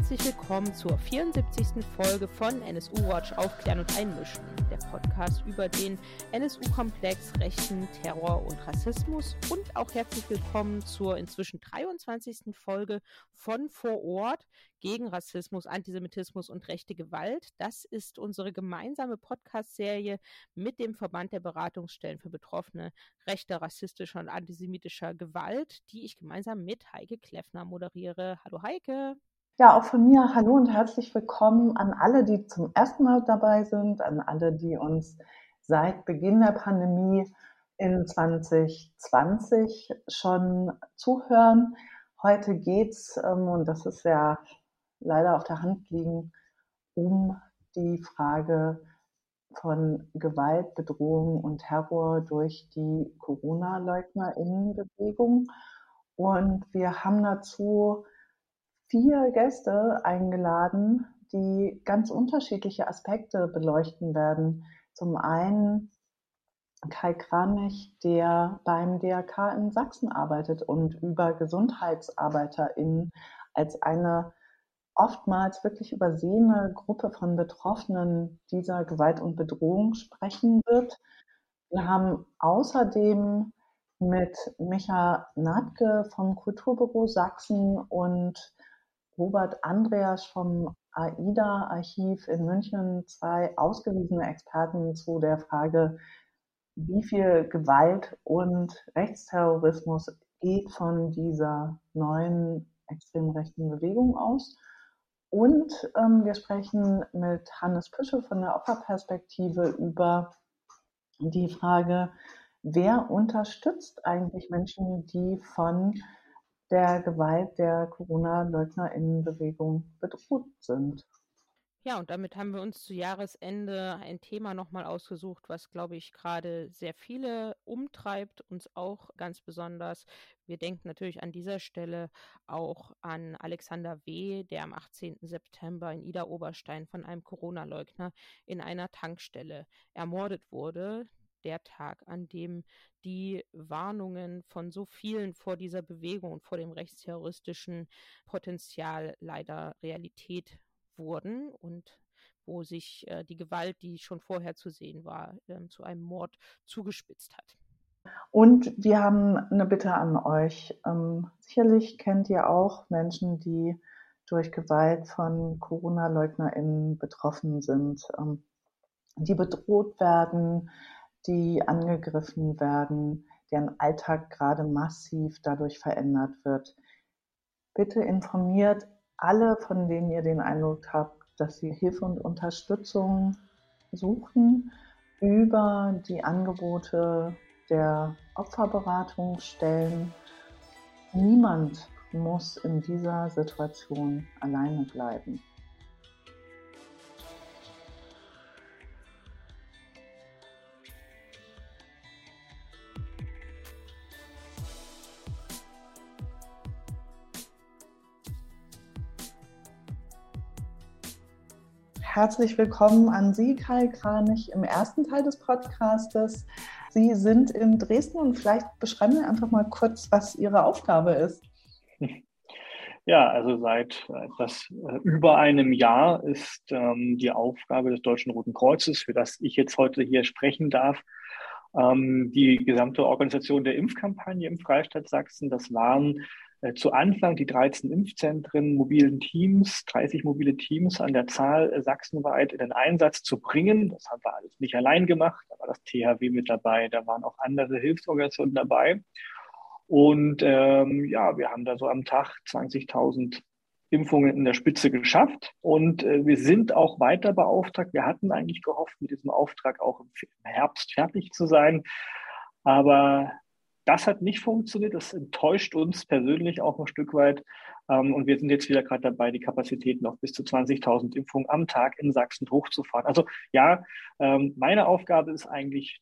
herzlich willkommen zur 74. Folge von NSU Watch Aufklären und Einmischen, der Podcast über den NSU-Komplex, Rechten, Terror und Rassismus. Und auch herzlich willkommen zur inzwischen 23. Folge von Vor Ort gegen Rassismus, Antisemitismus und rechte Gewalt. Das ist unsere gemeinsame Podcast-Serie mit dem Verband der Beratungsstellen für Betroffene rechter, rassistischer und antisemitischer Gewalt, die ich gemeinsam mit Heike Kleffner moderiere. Hallo Heike. Ja, auch von mir hallo und herzlich willkommen an alle, die zum ersten Mal dabei sind, an alle, die uns seit Beginn der Pandemie in 2020 schon zuhören. Heute geht's, ähm, und das ist ja leider auf der Hand liegen, um die Frage von Gewalt, Bedrohung und Terror durch die Corona-LeugnerInnenbewegung. Und wir haben dazu vier Gäste eingeladen, die ganz unterschiedliche Aspekte beleuchten werden. Zum einen Kai Kranich, der beim DRK in Sachsen arbeitet und über GesundheitsarbeiterInnen als eine oftmals wirklich übersehene Gruppe von Betroffenen dieser Gewalt und Bedrohung sprechen wird. Wir haben außerdem mit Micha Natke vom Kulturbüro Sachsen und Robert Andreas vom AIDA-Archiv in München zwei ausgewiesene Experten zu der Frage, wie viel Gewalt und Rechtsterrorismus geht von dieser neuen extrem rechten Bewegung aus. Und ähm, wir sprechen mit Hannes Püsche von der Opferperspektive über die Frage, wer unterstützt eigentlich Menschen, die von der Gewalt der Corona-LeugnerInnenbewegung bedroht sind. Ja, und damit haben wir uns zu Jahresende ein Thema nochmal ausgesucht, was, glaube ich, gerade sehr viele umtreibt, uns auch ganz besonders. Wir denken natürlich an dieser Stelle auch an Alexander W., der am 18. September in Ida Oberstein von einem Corona-Leugner in einer Tankstelle ermordet wurde der Tag, an dem die Warnungen von so vielen vor dieser Bewegung und vor dem rechtsterroristischen Potenzial leider Realität wurden und wo sich äh, die Gewalt, die schon vorher zu sehen war, äh, zu einem Mord zugespitzt hat. Und wir haben eine Bitte an euch. Ähm, sicherlich kennt ihr auch Menschen, die durch Gewalt von Corona-LeugnerInnen betroffen sind, ähm, die bedroht werden, die angegriffen werden, deren Alltag gerade massiv dadurch verändert wird. Bitte informiert alle, von denen ihr den Eindruck habt, dass sie Hilfe und Unterstützung suchen, über die Angebote der Opferberatungsstellen. Niemand muss in dieser Situation alleine bleiben. Herzlich willkommen an Sie, Kai Kranich, im ersten Teil des Podcastes. Sie sind in Dresden und vielleicht beschreiben Sie einfach mal kurz, was Ihre Aufgabe ist. Ja, also seit etwas äh, über einem Jahr ist ähm, die Aufgabe des Deutschen Roten Kreuzes, für das ich jetzt heute hier sprechen darf, ähm, die gesamte Organisation der Impfkampagne im Freistaat Sachsen. Das waren zu Anfang die 13 Impfzentren, mobilen Teams, 30 mobile Teams an der Zahl äh, sachsenweit in den Einsatz zu bringen. Das haben wir alles nicht allein gemacht. Da war das THW mit dabei, da waren auch andere Hilfsorganisationen dabei. Und ähm, ja, wir haben da so am Tag 20.000 Impfungen in der Spitze geschafft. Und äh, wir sind auch weiter beauftragt. Wir hatten eigentlich gehofft, mit diesem Auftrag auch im Herbst fertig zu sein. Aber das hat nicht funktioniert. Das enttäuscht uns persönlich auch ein Stück weit. Ähm, und wir sind jetzt wieder gerade dabei, die Kapazitäten auf bis zu 20.000 Impfungen am Tag in Sachsen hochzufahren. Also ja, ähm, meine Aufgabe ist eigentlich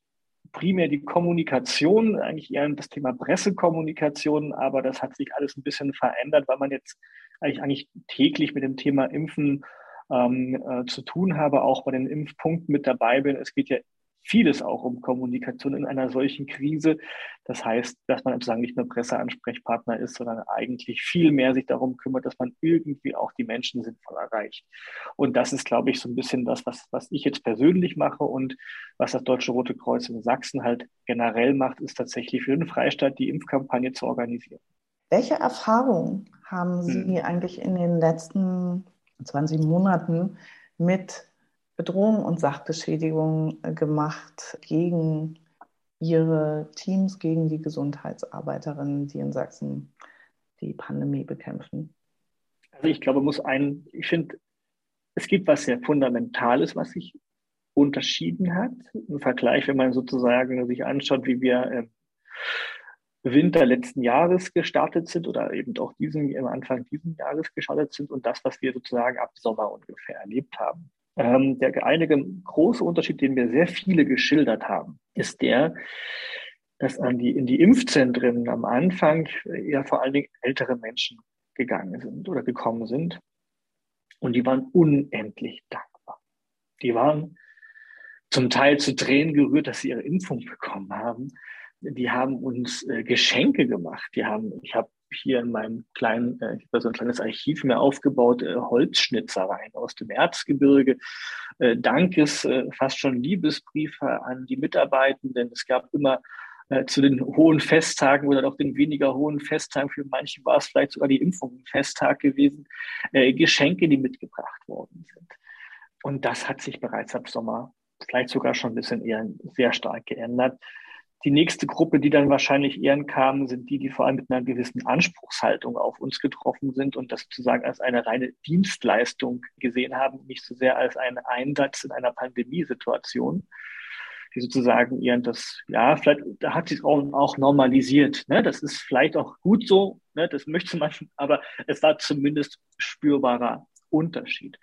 primär die Kommunikation, eigentlich eher das Thema Pressekommunikation, aber das hat sich alles ein bisschen verändert, weil man jetzt eigentlich, eigentlich täglich mit dem Thema Impfen ähm, äh, zu tun habe, auch bei den Impfpunkten mit dabei bin. Es geht ja vieles auch um Kommunikation in einer solchen Krise. Das heißt, dass man sozusagen nicht nur Presseansprechpartner ist, sondern eigentlich viel mehr sich darum kümmert, dass man irgendwie auch die Menschen sinnvoll erreicht. Und das ist, glaube ich, so ein bisschen das, was, was ich jetzt persönlich mache und was das Deutsche Rote Kreuz in Sachsen halt generell macht, ist tatsächlich für den Freistaat die Impfkampagne zu organisieren. Welche Erfahrungen haben Sie hm. eigentlich in den letzten 20 Monaten mit Bedrohung und Sachbeschädigung äh, gemacht gegen ihre Teams, gegen die Gesundheitsarbeiterinnen, die in Sachsen die Pandemie bekämpfen? Also ich glaube, muss ein, ich finde, es gibt was sehr Fundamentales, was sich unterschieden hat. Im Vergleich, wenn man sozusagen sich anschaut, wie wir im Winter letzten Jahres gestartet sind oder eben auch diesen, am Anfang dieses Jahres gestartet sind und das, was wir sozusagen ab Sommer ungefähr erlebt haben. Ähm, der einige große Unterschied, den wir sehr viele geschildert haben, ist der, dass an die, in die Impfzentren am Anfang ja vor allen Dingen ältere Menschen gegangen sind oder gekommen sind. Und die waren unendlich dankbar. Die waren zum Teil zu Tränen gerührt, dass sie ihre Impfung bekommen haben. Die haben uns äh, Geschenke gemacht. Die haben, ich habe hier in meinem kleinen, äh, ich habe so ein kleines Archiv mir aufgebaut, äh, Holzschnitzereien aus dem Erzgebirge. Äh, Dankes, fast schon Liebesbriefe an die Mitarbeitenden. Es gab immer zu den hohen Festtagen oder auch den weniger hohen Festtagen, für manche war es vielleicht sogar die Impfung Festtag gewesen, Geschenke, die mitgebracht worden sind. Und das hat sich bereits ab Sommer vielleicht sogar schon ein bisschen eher sehr stark geändert. Die nächste Gruppe, die dann wahrscheinlich eher kam, sind die, die vor allem mit einer gewissen Anspruchshaltung auf uns getroffen sind und das sozusagen als eine reine Dienstleistung gesehen haben, nicht so sehr als einen Einsatz in einer Pandemiesituation die sozusagen ihren das, ja, vielleicht, da hat sich auch, auch normalisiert. Ne? Das ist vielleicht auch gut so, ne? das möchte man, aber es war zumindest spürbarer Unterschied.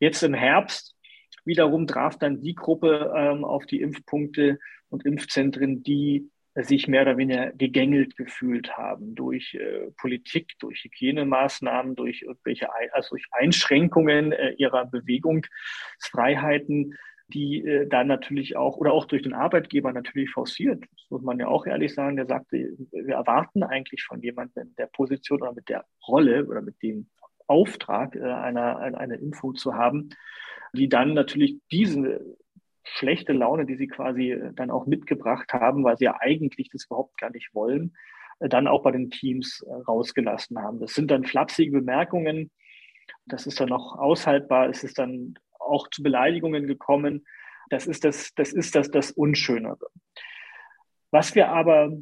Jetzt im Herbst wiederum traf dann die Gruppe ähm, auf die Impfpunkte und Impfzentren, die sich mehr oder weniger gegängelt gefühlt haben durch äh, Politik, durch Hygienemaßnahmen, durch irgendwelche also durch Einschränkungen äh, ihrer Bewegungsfreiheiten, die äh, dann natürlich auch oder auch durch den Arbeitgeber natürlich forciert. Das muss man ja auch ehrlich sagen. Der sagte, wir erwarten eigentlich von jemandem in der Position oder mit der Rolle oder mit dem Auftrag äh, einer, eine Impfung zu haben, die dann natürlich diese schlechte Laune, die sie quasi äh, dann auch mitgebracht haben, weil sie ja eigentlich das überhaupt gar nicht wollen, äh, dann auch bei den Teams äh, rausgelassen haben. Das sind dann flapsige Bemerkungen. Das ist dann auch aushaltbar. Es ist dann auch zu Beleidigungen gekommen. Das ist das, das ist das, das Unschönere. Was wir aber,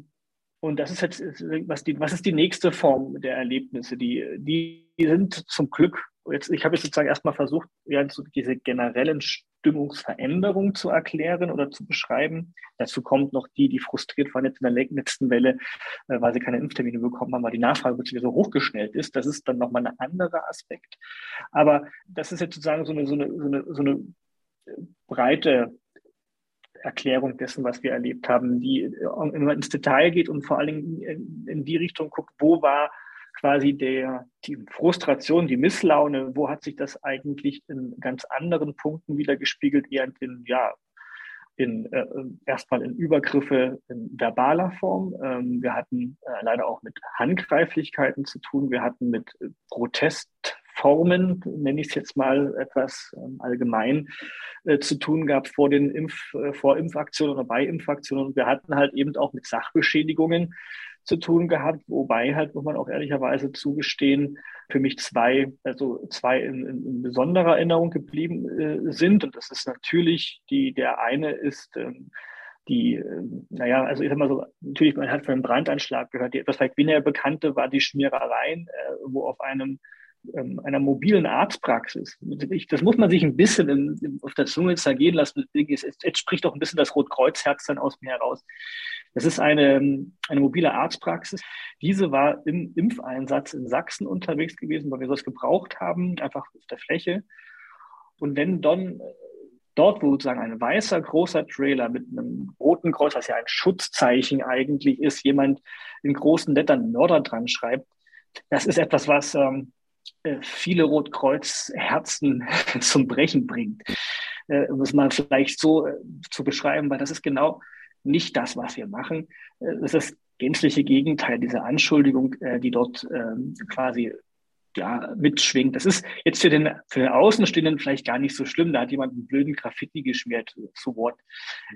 und das ist jetzt, was, die, was ist die nächste Form der Erlebnisse? Die, die sind zum Glück jetzt, ich habe jetzt sozusagen erstmal versucht, ja, so diese generellen Stimmungsveränderungen zu erklären oder zu beschreiben. Dazu kommt noch die, die frustriert waren jetzt in der letzten Welle, äh, weil sie keine Impftermine bekommen haben, weil die Nachfrage plötzlich so hochgeschnellt ist. Das ist dann nochmal ein anderer Aspekt. Aber das ist jetzt sozusagen so eine, so eine, so eine, so eine äh, breite Erklärung dessen, was wir erlebt haben, die immer ins Detail geht und vor allen Dingen in, in die Richtung guckt, wo war quasi der, die Frustration, die Misslaune, wo hat sich das eigentlich in ganz anderen Punkten wieder gespiegelt, eher in, ja, in, äh, erstmal in Übergriffe in verbaler Form. Ähm, wir hatten äh, leider auch mit Handgreiflichkeiten zu tun. Wir hatten mit äh, Protestformen, nenne ich es jetzt mal etwas ähm, allgemein, äh, zu tun gehabt vor den Impf, äh, vor Impfaktionen oder bei Impfaktionen. Wir hatten halt eben auch mit Sachbeschädigungen zu tun gehabt, wobei halt, muss man auch ehrlicherweise zugestehen, für mich zwei, also zwei in, in besonderer Erinnerung geblieben äh, sind. Und das ist natürlich die, der eine ist, ähm, die, äh, naja, also ich sag mal so, natürlich, man hat von einem Brandanschlag gehört, die etwas vielleicht weniger bekannte war die Schmierereien, äh, wo auf einem ähm, einer mobilen Arztpraxis. das muss man sich ein bisschen in, in, auf der Zunge zergehen lassen. Jetzt, jetzt spricht doch ein bisschen das Rotkreuzherz dann aus mir heraus. Das ist eine, eine mobile Arztpraxis. Diese war im Impfeinsatz in Sachsen unterwegs gewesen, weil wir das gebraucht haben, einfach auf der Fläche. Und wenn dann dort, wo sozusagen ein weißer, großer Trailer mit einem roten Kreuz, was ja ein Schutzzeichen eigentlich ist, jemand in großen Lettern Mörder dran schreibt, das ist etwas, was ähm, äh, viele Rotkreuzherzen zum Brechen bringt. äh, um es mal vielleicht so äh, zu beschreiben, weil das ist genau nicht das, was wir machen. Äh, das ist das gänzliche Gegenteil dieser Anschuldigung, äh, die dort ähm, quasi ja, mitschwingt. Das ist jetzt für den, für den Außenstehenden vielleicht gar nicht so schlimm. Da hat jemand einen blöden Graffiti geschmiert zu Wort.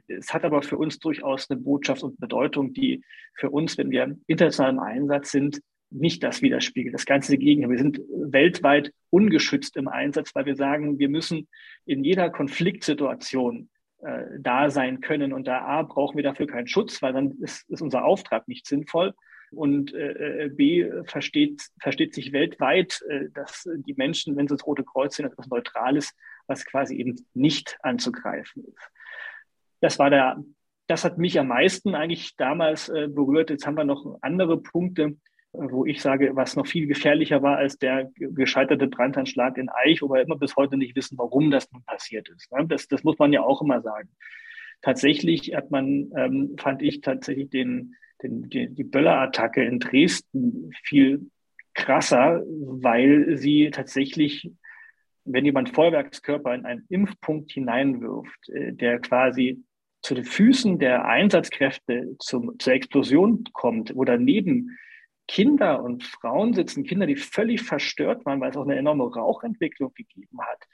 Es hat aber für uns durchaus eine Botschaft und Bedeutung, die für uns, wenn wir international im Einsatz sind, nicht das widerspiegelt. Das ganze Gegenteil. Wir sind weltweit ungeschützt im Einsatz, weil wir sagen, wir müssen in jeder Konfliktsituation äh, da sein können. Und da A, brauchen wir dafür keinen Schutz, weil dann ist, ist unser Auftrag nicht sinnvoll. Und äh, äh B versteht, versteht sich weltweit, äh, dass die Menschen, wenn sie das Rote Kreuz sind, etwas Neutrales, was quasi eben nicht anzugreifen ist. Das war der, das hat mich am meisten eigentlich damals äh, berührt. Jetzt haben wir noch andere Punkte wo ich sage, was noch viel gefährlicher war als der gescheiterte Brandanschlag in Eich, wo wir immer bis heute nicht wissen, warum das nun passiert ist. Ne? Das, das muss man ja auch immer sagen. Tatsächlich hat man, ähm, fand ich tatsächlich den, den, die, die Böller-Attacke in Dresden viel krasser, weil sie tatsächlich, wenn jemand Feuerwerkskörper in einen Impfpunkt hineinwirft, äh, der quasi zu den Füßen der Einsatzkräfte zum, zur Explosion kommt, wo daneben Kinder und Frauen sitzen, Kinder, die völlig verstört waren, weil es auch eine enorme Rauchentwicklung gegeben hat.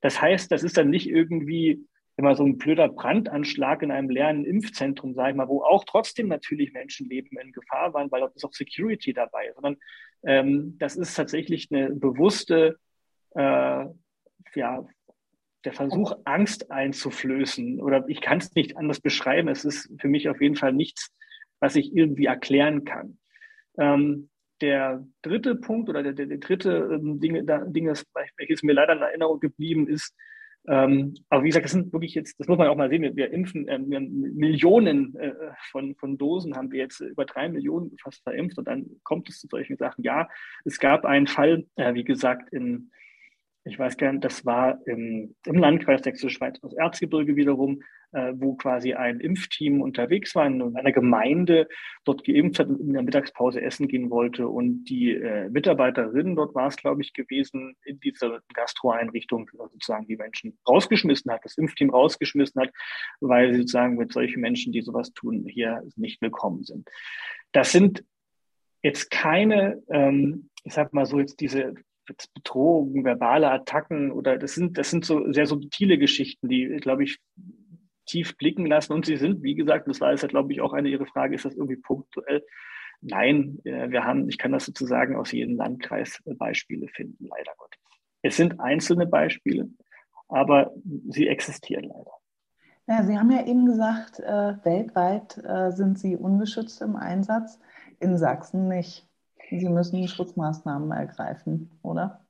Das heißt, das ist dann nicht irgendwie immer so ein blöder Brandanschlag in einem leeren Impfzentrum, sage ich mal, wo auch trotzdem natürlich Menschenleben in Gefahr waren, weil dort ist auch Security dabei, sondern ähm, das ist tatsächlich eine bewusste, äh, ja, der Versuch, Angst einzuflößen. Oder ich kann es nicht anders beschreiben. Es ist für mich auf jeden Fall nichts, was ich irgendwie erklären kann. Ähm, der dritte Punkt oder der, der, der dritte ähm, Ding, da, Ding, das welches mir leider in Erinnerung geblieben ist, ähm, aber wie gesagt, das sind wirklich jetzt, das muss man auch mal sehen, wir, wir impfen äh, wir Millionen äh, von, von Dosen, haben wir jetzt über drei Millionen fast verimpft und dann kommt es zu solchen Sachen. Ja, es gab einen Fall, äh, wie gesagt, in, ich weiß nicht, das war im, im Landkreis Sächsische Schweiz, das Erzgebirge wiederum, äh, wo quasi ein Impfteam unterwegs war in einer Gemeinde, dort geimpft hat und in der Mittagspause essen gehen wollte. Und die äh, Mitarbeiterin, dort war es, glaube ich, gewesen, in dieser Gastroeinrichtung sozusagen die Menschen rausgeschmissen hat, das Impfteam rausgeschmissen hat, weil sie sozusagen mit solchen Menschen, die sowas tun, hier nicht willkommen sind. Das sind jetzt keine, ähm, ich sag mal so, jetzt diese Bedrohungen, verbale Attacken oder das sind, das sind so sehr subtile Geschichten, die, glaube ich, tief blicken lassen. Und sie sind, wie gesagt, das war jetzt, glaube ich, auch eine Ihre Frage, ist das irgendwie punktuell? Nein, äh, wir haben, ich kann das sozusagen aus jedem Landkreis äh, Beispiele finden, leider Gottes. Es sind einzelne Beispiele, aber sie existieren leider. Ja, sie haben ja eben gesagt, äh, weltweit sind Sie ungeschützt im Einsatz, in Sachsen nicht. Sie müssen Schutzmaßnahmen ergreifen, oder?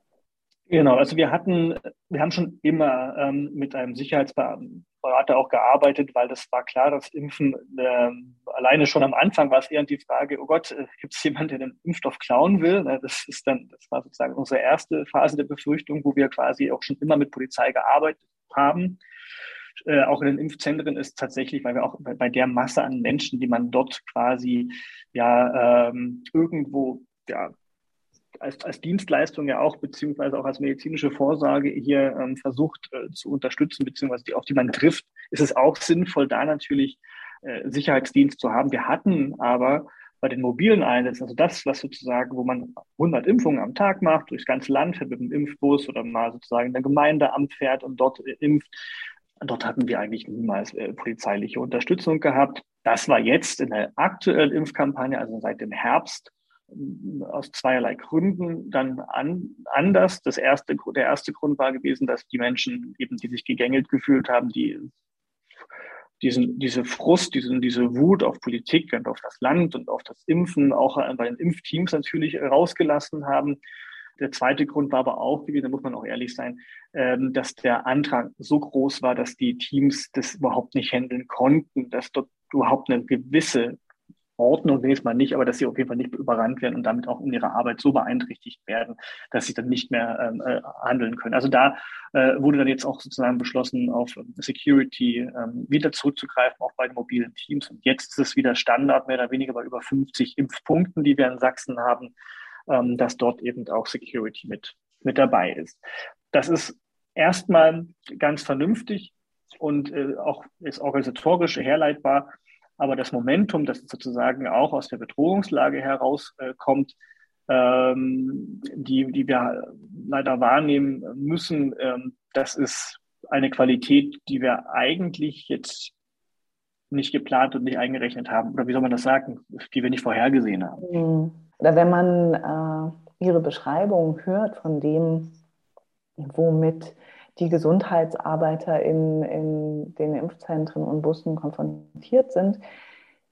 Genau, also wir hatten, wir haben schon immer ähm, mit einem Sicherheitsberater auch gearbeitet, weil das war klar, dass Impfen äh, alleine schon am Anfang war es eher die Frage, oh Gott, äh, gibt es jemanden, der den Impfstoff klauen will? Das ist dann, das war sozusagen unsere erste Phase der Befürchtung, wo wir quasi auch schon immer mit Polizei gearbeitet haben. Äh, auch in den Impfzentren ist tatsächlich, weil wir auch bei, bei der Masse an Menschen, die man dort quasi ja ähm, irgendwo ja, als, als Dienstleistung ja auch, beziehungsweise auch als medizinische Vorsorge hier ähm, versucht äh, zu unterstützen, beziehungsweise die, auf die man trifft, ist es auch sinnvoll, da natürlich äh, Sicherheitsdienst zu haben. Wir hatten aber bei den mobilen Einsätzen, also das, was sozusagen, wo man 100 Impfungen am Tag macht, durchs ganze Land fährt mit einem Impfbus oder mal sozusagen in der Gemeindeamt fährt und dort äh, impft, dort hatten wir eigentlich niemals äh, polizeiliche Unterstützung gehabt. Das war jetzt in der aktuellen Impfkampagne, also seit dem Herbst, aus zweierlei Gründen dann an, anders. Das erste, der erste Grund war gewesen, dass die Menschen eben, die sich gegängelt gefühlt haben, die diesen, diese Frust, diesen, diese Wut auf Politik und auf das Land und auf das Impfen, auch bei den Impfteams natürlich rausgelassen haben. Der zweite Grund war aber auch gewesen, da muss man auch ehrlich sein, ähm, dass der Antrag so groß war, dass die Teams das überhaupt nicht handeln konnten, dass dort überhaupt eine gewisse Ordnung wenigstens mal nicht, aber dass sie auf jeden Fall nicht überrannt werden und damit auch in ihrer Arbeit so beeinträchtigt werden, dass sie dann nicht mehr ähm, äh, handeln können. Also da äh, wurde dann jetzt auch sozusagen beschlossen, auf Security ähm, wieder zurückzugreifen, auch bei den mobilen Teams. Und jetzt ist es wieder Standard, mehr oder weniger bei über 50 Impfpunkten, die wir in Sachsen haben, ähm, dass dort eben auch Security mit, mit dabei ist. Das ist erstmal ganz vernünftig und äh, auch ist organisatorisch herleitbar. Aber das Momentum, das sozusagen auch aus der Bedrohungslage herauskommt, äh, ähm, die, die wir leider wahrnehmen müssen, ähm, das ist eine Qualität, die wir eigentlich jetzt nicht geplant und nicht eingerechnet haben. Oder wie soll man das sagen, die wir nicht vorhergesehen haben. Mhm. Oder wenn man äh, Ihre Beschreibung hört von dem, womit die Gesundheitsarbeiter in, in den Impfzentren und Bussen konfrontiert sind,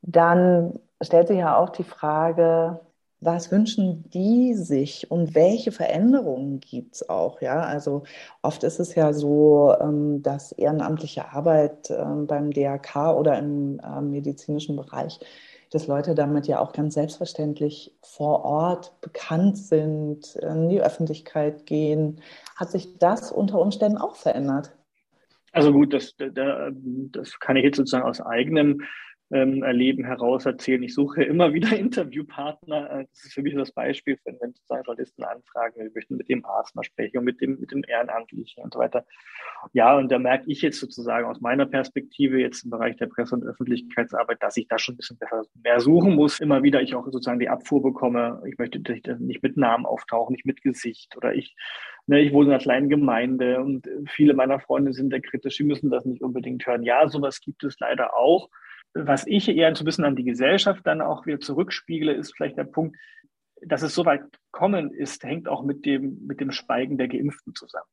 dann stellt sich ja auch die Frage, was wünschen die sich und welche Veränderungen gibt es auch? Ja, also oft ist es ja so, ähm, dass ehrenamtliche Arbeit ähm, beim DRK oder im ähm, medizinischen Bereich, dass Leute damit ja auch ganz selbstverständlich vor Ort bekannt sind, in die Öffentlichkeit gehen. Hat sich das unter Umständen auch verändert? Also gut, das, das kann ich jetzt sozusagen aus eigenem ähm, Erleben heraus erzählen. Ich suche immer wieder Interviewpartner. Äh, das ist für mich das Beispiel, wenn, wenn sozusagen Journalisten anfragen, wir möchten mit dem Arzt mal sprechen und mit dem, mit dem Ehrenamtlichen und so weiter. Ja, und da merke ich jetzt sozusagen aus meiner Perspektive jetzt im Bereich der Presse- und Öffentlichkeitsarbeit, dass ich da schon ein bisschen besser mehr suchen muss. Immer wieder ich auch sozusagen die Abfuhr bekomme. Ich möchte nicht mit Namen auftauchen, nicht mit Gesicht oder ich ne, ich wohne in einer kleinen Gemeinde und viele meiner Freunde sind da kritisch, sie müssen das nicht unbedingt hören. Ja, sowas gibt es leider auch was ich eher ein bisschen an die Gesellschaft dann auch wieder zurückspiegle, ist vielleicht der Punkt, dass es so weit kommen ist, hängt auch mit dem, mit dem Schweigen der Geimpften zusammen.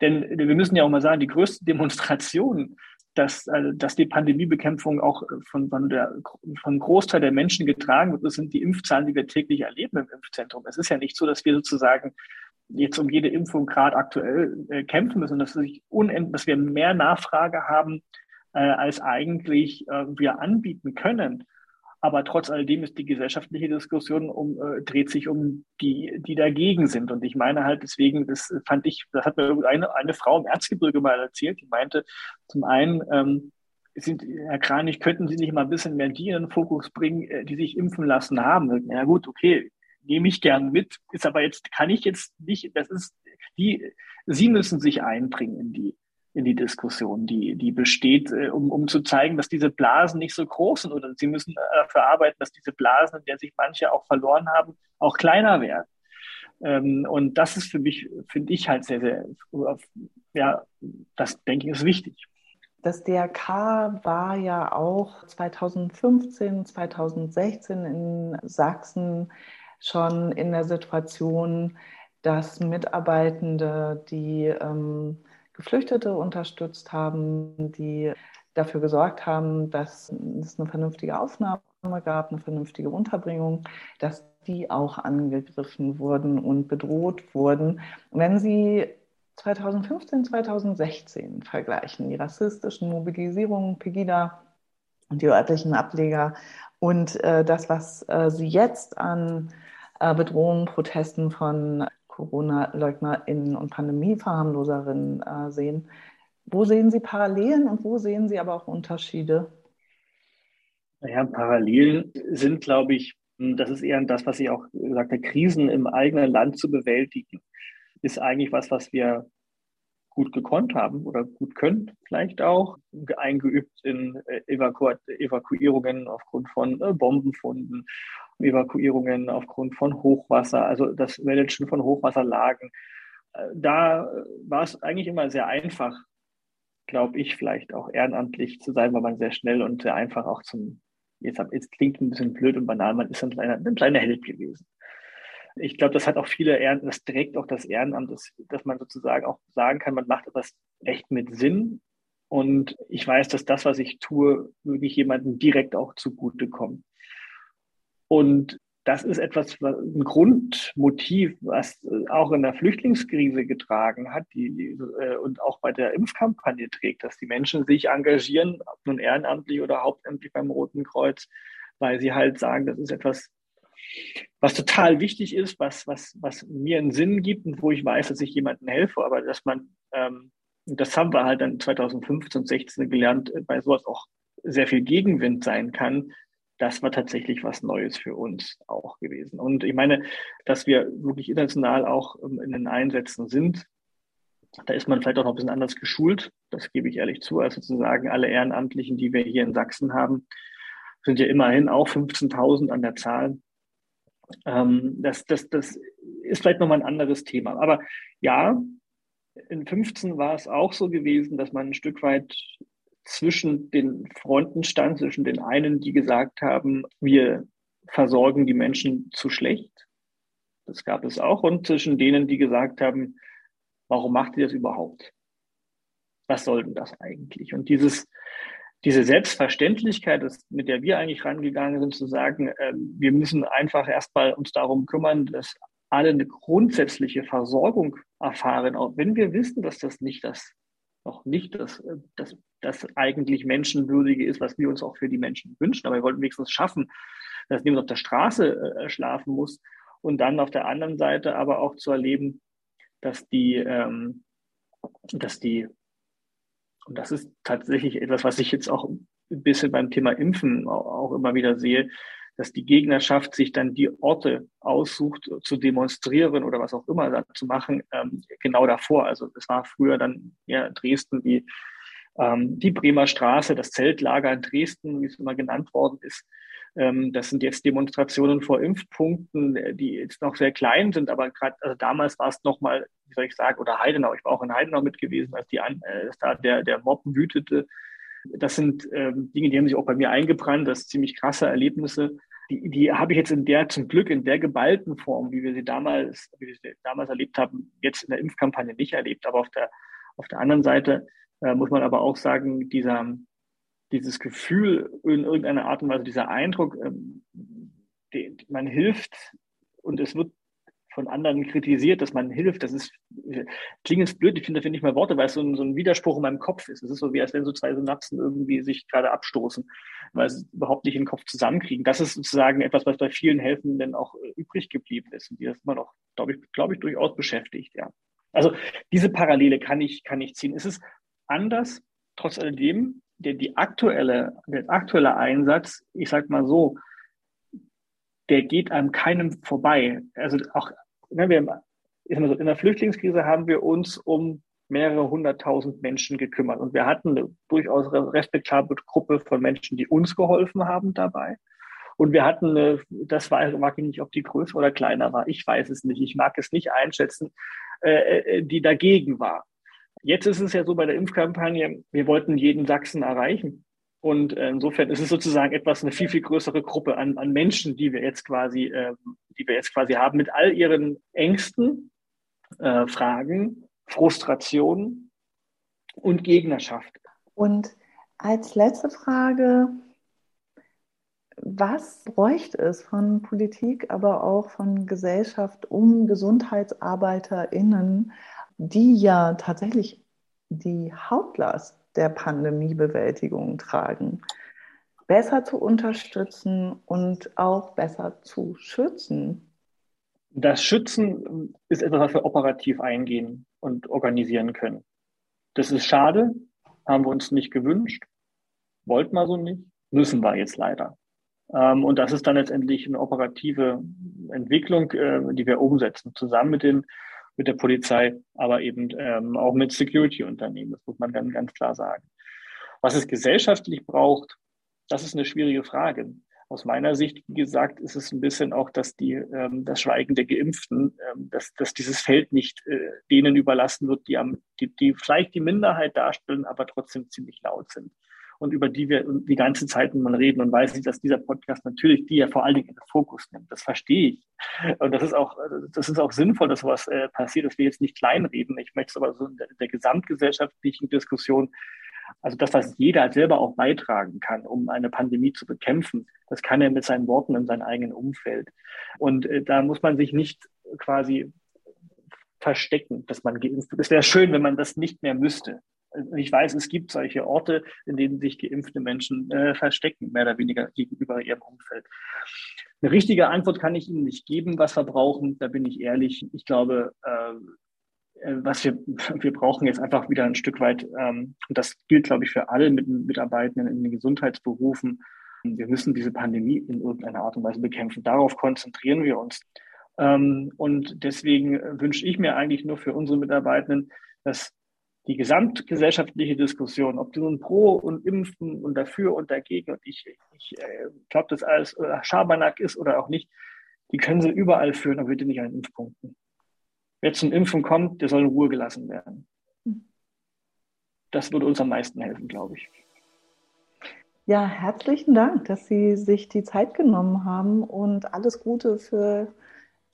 Denn wir müssen ja auch mal sagen, die größte Demonstration, dass, also, dass die Pandemiebekämpfung auch von, von, der, einem Großteil der Menschen getragen wird, das sind die Impfzahlen, die wir täglich erleben im Impfzentrum. Es ist ja nicht so, dass wir sozusagen jetzt um jede Impfung gerade aktuell äh, kämpfen müssen, dass, dass wir mehr Nachfrage haben äh, als eigentlich äh, wir anbieten können. Aber trotz alledem ist die gesellschaftliche Diskussion um, äh, dreht sich um die, die dagegen sind. Und ich meine halt deswegen, das fand ich, das hat mir eine, eine Frau im Erzgebirge mal erzählt, die meinte, zum einen, ähm, sind, Herr Kranich, könnten Sie nicht mal ein bisschen mehr die in den Fokus bringen, äh, die sich impfen lassen haben? Ja gut, okay, nehme ich gern mit, ist aber jetzt, kann ich jetzt nicht, das ist, die, Sie müssen sich einbringen in die, die Diskussion, die, die besteht, äh, um, um zu zeigen, dass diese Blasen nicht so groß sind oder sie müssen äh, dafür arbeiten, dass diese Blasen, in der sich manche auch verloren haben, auch kleiner werden. Ähm, und das ist für mich, finde ich halt sehr, sehr, ja, das denke ich ist wichtig. Das DRK war ja auch 2015, 2016 in Sachsen schon in der Situation, dass Mitarbeitende, die ähm, Geflüchtete unterstützt haben, die dafür gesorgt haben, dass es eine vernünftige Aufnahme gab, eine vernünftige Unterbringung, dass die auch angegriffen wurden und bedroht wurden. Wenn Sie 2015, 2016 vergleichen, die rassistischen Mobilisierungen, Pegida und die örtlichen Ableger und äh, das, was äh, Sie jetzt an äh, Bedrohungen, Protesten von Corona-LeugnerInnen und Pandemieverharmloserinnen äh, sehen. Wo sehen Sie Parallelen und wo sehen Sie aber auch Unterschiede? Naja, Parallelen sind, glaube ich, hm, das ist eher das, was ich auch gesagt habe, Krisen im eigenen Land zu bewältigen, ist eigentlich was, was wir gut gekonnt haben oder gut können, vielleicht auch, eingeübt in äh, Evaku Evakuierungen aufgrund von äh, Bombenfunden, Evakuierungen aufgrund von Hochwasser, also das Managen von Hochwasserlagen. Äh, da war es eigentlich immer sehr einfach, glaube ich, vielleicht auch ehrenamtlich zu sein, weil man sehr schnell und sehr einfach auch zum, jetzt, jetzt klingt ein bisschen blöd und banal, man ist ein kleiner, ein kleiner Held gewesen. Ich glaube, das hat auch viele Ehren, das trägt auch das Ehrenamt, dass, dass man sozusagen auch sagen kann, man macht etwas echt mit Sinn. Und ich weiß, dass das, was ich tue, wirklich jemandem direkt auch zugutekommt. Und das ist etwas, ein Grundmotiv, was auch in der Flüchtlingskrise getragen hat die, äh, und auch bei der Impfkampagne trägt, dass die Menschen sich engagieren, ob nun ehrenamtlich oder hauptamtlich beim Roten Kreuz, weil sie halt sagen, das ist etwas, was total wichtig ist, was, was, was mir einen Sinn gibt und wo ich weiß, dass ich jemandem helfe, aber dass man, ähm, das haben wir halt dann 2015, 16 gelernt, bei sowas auch sehr viel Gegenwind sein kann, das war tatsächlich was Neues für uns auch gewesen. Und ich meine, dass wir wirklich international auch ähm, in den Einsätzen sind, Da ist man vielleicht auch noch ein bisschen anders geschult, das gebe ich ehrlich zu, als sozusagen alle Ehrenamtlichen, die wir hier in Sachsen haben, sind ja immerhin auch 15.000 an der Zahl. Ähm, das, das, das ist vielleicht nochmal ein anderes Thema. Aber ja, in 15 war es auch so gewesen, dass man ein Stück weit zwischen den Fronten stand, zwischen den einen, die gesagt haben, wir versorgen die Menschen zu schlecht. Das gab es auch. Und zwischen denen, die gesagt haben, warum macht ihr das überhaupt? Was soll denn das eigentlich? Und dieses, diese Selbstverständlichkeit, das, mit der wir eigentlich rangegangen sind, zu sagen, äh, wir müssen einfach erstmal uns darum kümmern, dass alle eine grundsätzliche Versorgung erfahren, auch wenn wir wissen, dass das nicht das noch nicht das, äh, das, das eigentlich Menschenwürdige ist, was wir uns auch für die Menschen wünschen. Aber wir wollten wenigstens schaffen, dass niemand auf der Straße äh, schlafen muss und dann auf der anderen Seite aber auch zu erleben, dass die, ähm, dass die, und das ist tatsächlich etwas, was ich jetzt auch ein bisschen beim Thema Impfen auch, auch immer wieder sehe, dass die Gegnerschaft sich dann die Orte aussucht, zu demonstrieren oder was auch immer zu machen, ähm, genau davor. Also es war früher dann ja Dresden die, ähm, die Bremer Straße, das Zeltlager in Dresden, wie es immer genannt worden ist. Ähm, das sind jetzt Demonstrationen vor Impfpunkten, die jetzt noch sehr klein sind, aber gerade also damals war es noch mal, wie soll ich sagen, oder Heidenau. Ich war auch in Heidenau mit gewesen, als die äh, als da der der Mob wütete. Das sind ähm, Dinge, die haben sich auch bei mir eingebrannt. Das sind ziemlich krasse Erlebnisse die, die habe ich jetzt in der, zum Glück in der geballten Form, wie wir sie damals, wie wir sie damals erlebt haben, jetzt in der Impfkampagne nicht erlebt. Aber auf der, auf der anderen Seite äh, muss man aber auch sagen, dieser, dieses Gefühl in irgendeiner Art und Weise, dieser Eindruck, ähm, die, man hilft und es wird von anderen kritisiert, dass man hilft. Das ist, klingt jetzt blöd, ich finde dafür nicht mehr Worte, weil es so ein, so ein Widerspruch in meinem Kopf ist. Es ist so, wie als wenn so zwei Synapsen irgendwie sich gerade abstoßen, weil sie überhaupt nicht in den Kopf zusammenkriegen. Das ist sozusagen etwas, was bei vielen Helfenden auch äh, übrig geblieben ist und die das immer noch, glaube ich, glaube ich, durchaus beschäftigt, ja. Also diese Parallele kann ich, kann ich ziehen. Es ist anders, trotz alledem, der, die aktuelle, der aktuelle Einsatz, ich sag mal so, der geht einem keinem vorbei. Also auch ne, wir, in der Flüchtlingskrise haben wir uns um mehrere hunderttausend Menschen gekümmert. Und wir hatten eine durchaus respektable Gruppe von Menschen, die uns geholfen haben dabei. Und wir hatten eine, das war, mag ich nicht, ob die größer oder kleiner war. Ich weiß es nicht. Ich mag es nicht einschätzen, äh, äh, die dagegen war. Jetzt ist es ja so bei der Impfkampagne, wir wollten jeden Sachsen erreichen. Und äh, insofern ist es sozusagen etwas eine viel, viel größere Gruppe an, an Menschen, die wir jetzt quasi, äh, die wir jetzt quasi haben, mit all ihren Ängsten, äh, Fragen, Frustrationen und Gegnerschaft. Und als letzte Frage, was bräuchte es von Politik, aber auch von Gesellschaft, um GesundheitsarbeiterInnen, die ja tatsächlich die Hauptlast der Pandemiebewältigung tragen, besser zu unterstützen und auch besser zu schützen? Das Schützen ist etwas, was wir operativ eingehen und organisieren können. Das ist schade, haben wir uns nicht gewünscht, wollten wir so nicht, müssen wir jetzt leider. Ähm, und das ist dann letztendlich eine operative Entwicklung, äh, die wir umsetzen, zusammen mit den mit der Polizei, aber eben ähm, auch mit Security-Unternehmen. Das muss man dann ganz klar sagen. Was es gesellschaftlich braucht, das ist eine schwierige Frage. Aus meiner Sicht, wie gesagt, ist es ein bisschen auch, dass die, ähm, das Schweigen der Geimpften, ähm, dass, dass dieses Feld nicht äh, denen überlassen wird, die, am, die, die vielleicht die Minderheit darstellen, aber trotzdem ziemlich laut sind und über die wir die ganze Zeit mal reden und weiß ich, dass dieser Podcast natürlich die ja vor allen Dingen in den Fokus nimmt. Das verstehe ich. Und das ist auch, das ist auch sinnvoll, dass sowas äh, passiert, dass wir jetzt nicht kleinreden. Ich möchte es aber so in der, der gesamtgesellschaftlichen Diskussion also das, was jeder selber auch beitragen kann, um eine Pandemie zu bekämpfen, das kann er mit seinen Worten in seinem eigenen Umfeld. Und äh, da muss man sich nicht quasi verstecken, dass man geimpft wird. Es wäre schön, wenn man das nicht mehr müsste. Ich weiß, es gibt solche Orte, in denen sich geimpfte Menschen äh, verstecken, mehr oder weniger gegenüber ihrem Umfeld. Eine richtige Antwort kann ich Ihnen nicht geben, was wir brauchen. Da bin ich ehrlich. Ich glaube, äh, äh was wir, wir brauchen jetzt einfach wieder ein Stück weit, ähm, und das gilt, glaube ich, für alle Mitarbeitenden in den Gesundheitsberufen. Wir müssen diese Pandemie in irgendeiner Art und Weise bekämpfen. Darauf konzentrieren wir uns. Ähm, und deswegen wünsche ich mir eigentlich nur für unsere Mitarbeitenden, dass die gesamtgesellschaftliche Diskussion, ob du nun pro und impfen und dafür und dagegen und ich, ich äh, glaube, das alles oder Schabernack ist oder auch nicht, die können sie überall führen, aber bitte nicht an Impfpunkten. Wer zum Impfen kommt, der soll in Ruhe gelassen werden. Das würde uns am meisten helfen, glaube ich. Ja, herzlichen Dank, dass Sie sich die Zeit genommen haben und alles Gute für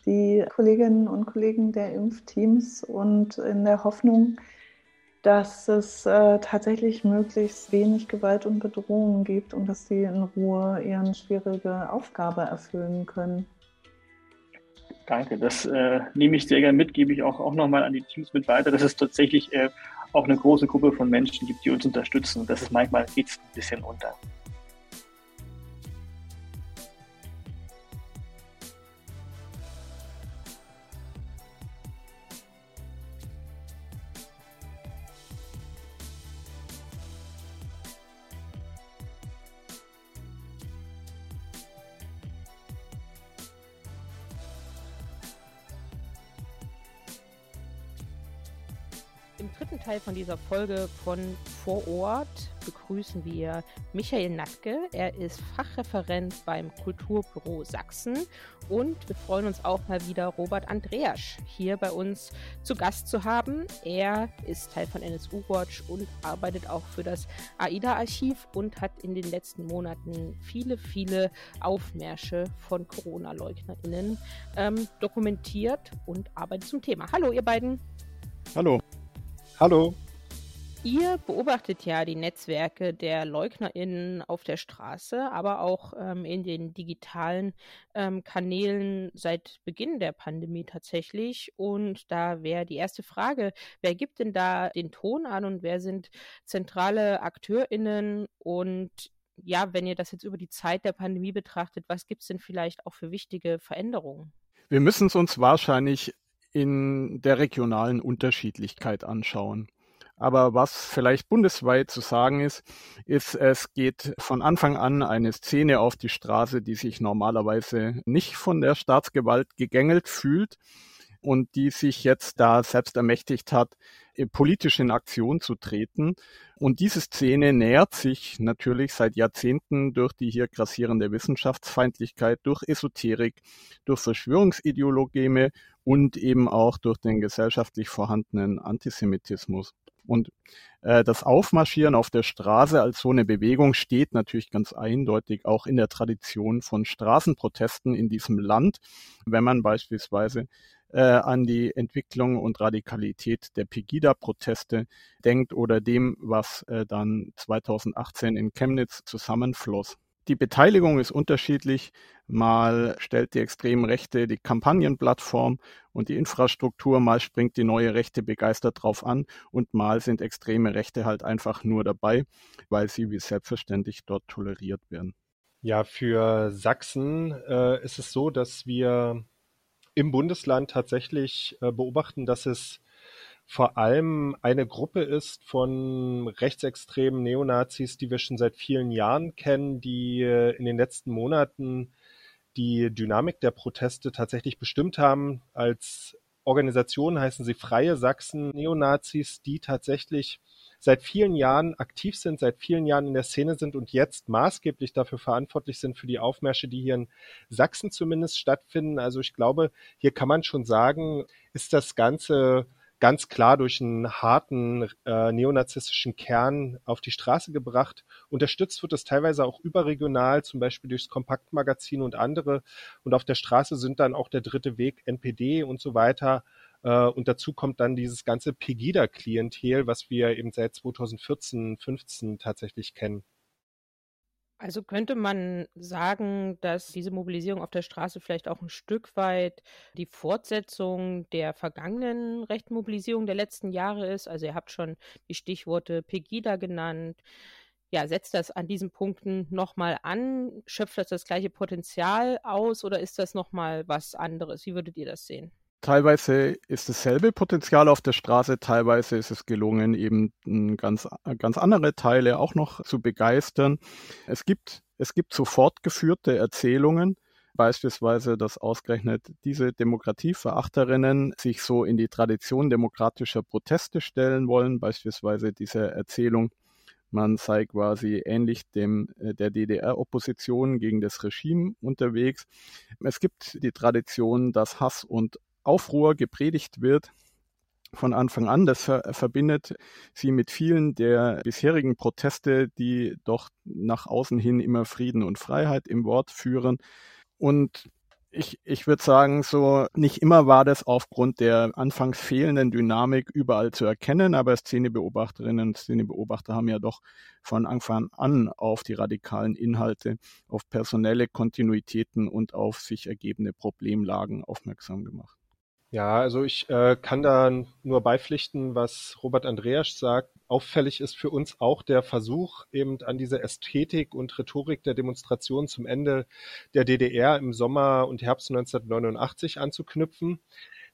die Kolleginnen und Kollegen der Impfteams und in der Hoffnung, dass es äh, tatsächlich möglichst wenig Gewalt und Bedrohung gibt und dass sie in Ruhe ihre schwierige Aufgabe erfüllen können. Danke, das äh, nehme ich sehr gerne mit, gebe ich auch, auch nochmal an die Teams mit weiter, dass es tatsächlich äh, auch eine große Gruppe von Menschen gibt, die uns unterstützen. Und das ist manchmal geht's ein bisschen unter. Teil von dieser Folge von Vor Ort begrüßen wir Michael Natke. Er ist Fachreferent beim Kulturbüro Sachsen und wir freuen uns auch mal wieder Robert Andreasch hier bei uns zu Gast zu haben. Er ist Teil von NSU Watch und arbeitet auch für das AIDA-Archiv und hat in den letzten Monaten viele, viele Aufmärsche von Corona-LeugnerInnen ähm, dokumentiert und arbeitet zum Thema. Hallo, ihr beiden. Hallo. Hallo. Ihr beobachtet ja die Netzwerke der LeugnerInnen auf der Straße, aber auch ähm, in den digitalen ähm, Kanälen seit Beginn der Pandemie tatsächlich. Und da wäre die erste Frage, wer gibt denn da den Ton an und wer sind zentrale AkteurInnen? Und ja, wenn ihr das jetzt über die Zeit der Pandemie betrachtet, was gibt es denn vielleicht auch für wichtige Veränderungen? Wir müssen es uns wahrscheinlich in der regionalen Unterschiedlichkeit anschauen. Aber was vielleicht bundesweit zu sagen ist, ist, es geht von Anfang an eine Szene auf die Straße, die sich normalerweise nicht von der Staatsgewalt gegängelt fühlt und die sich jetzt da selbst ermächtigt hat, politisch in Aktion zu treten. Und diese Szene nähert sich natürlich seit Jahrzehnten durch die hier grassierende Wissenschaftsfeindlichkeit, durch Esoterik, durch Verschwörungsideologeme und eben auch durch den gesellschaftlich vorhandenen Antisemitismus. Und äh, das Aufmarschieren auf der Straße als so eine Bewegung steht natürlich ganz eindeutig auch in der Tradition von Straßenprotesten in diesem Land. Wenn man beispielsweise äh, an die Entwicklung und Radikalität der Pegida-Proteste denkt oder dem, was äh, dann 2018 in Chemnitz zusammenfloss. Die Beteiligung ist unterschiedlich. Mal stellt die extreme Rechte die Kampagnenplattform und die Infrastruktur, mal springt die neue Rechte begeistert drauf an und mal sind extreme Rechte halt einfach nur dabei, weil sie wie selbstverständlich dort toleriert werden. Ja, für Sachsen äh, ist es so, dass wir im Bundesland tatsächlich äh, beobachten, dass es vor allem eine Gruppe ist von rechtsextremen Neonazis, die wir schon seit vielen Jahren kennen, die äh, in den letzten Monaten die Dynamik der Proteste tatsächlich bestimmt haben. Als Organisation heißen sie Freie Sachsen Neonazis, die tatsächlich seit vielen Jahren aktiv sind, seit vielen Jahren in der Szene sind und jetzt maßgeblich dafür verantwortlich sind für die Aufmärsche, die hier in Sachsen zumindest stattfinden. Also ich glaube, hier kann man schon sagen, ist das Ganze ganz klar durch einen harten äh, neonazistischen Kern auf die Straße gebracht. Unterstützt wird es teilweise auch überregional, zum Beispiel durchs Kompaktmagazin und andere. Und auf der Straße sind dann auch der dritte Weg, NPD und so weiter und dazu kommt dann dieses ganze Pegida-Klientel, was wir eben seit 2014, 15 tatsächlich kennen. Also könnte man sagen, dass diese Mobilisierung auf der Straße vielleicht auch ein Stück weit die Fortsetzung der vergangenen Rechtmobilisierung der letzten Jahre ist? Also ihr habt schon die Stichworte Pegida genannt. Ja, setzt das an diesen Punkten nochmal an? Schöpft das das gleiche Potenzial aus oder ist das nochmal was anderes? Wie würdet ihr das sehen? Teilweise ist dasselbe Potenzial auf der Straße, teilweise ist es gelungen, eben ganz, ganz andere Teile auch noch zu begeistern. Es gibt, es gibt so fortgeführte Erzählungen, Beispielsweise, dass ausgerechnet diese Demokratieverachterinnen sich so in die Tradition demokratischer Proteste stellen wollen, beispielsweise diese Erzählung, man sei quasi ähnlich dem äh, der DDR-Opposition gegen das Regime unterwegs. Es gibt die Tradition, dass Hass und Aufruhr gepredigt wird von Anfang an. Das verbindet sie mit vielen der bisherigen Proteste, die doch nach außen hin immer Frieden und Freiheit im Wort führen. Und ich, ich würde sagen, so nicht immer war das aufgrund der anfangs fehlenden Dynamik überall zu erkennen, aber Szenebeobachterinnen und Szenebeobachter haben ja doch von Anfang an auf die radikalen Inhalte, auf personelle Kontinuitäten und auf sich ergebende Problemlagen aufmerksam gemacht. Ja, also ich äh, kann da nur beipflichten, was Robert Andreas sagt. Auffällig ist für uns auch der Versuch, eben an diese Ästhetik und Rhetorik der Demonstration zum Ende der DDR im Sommer und Herbst 1989 anzuknüpfen.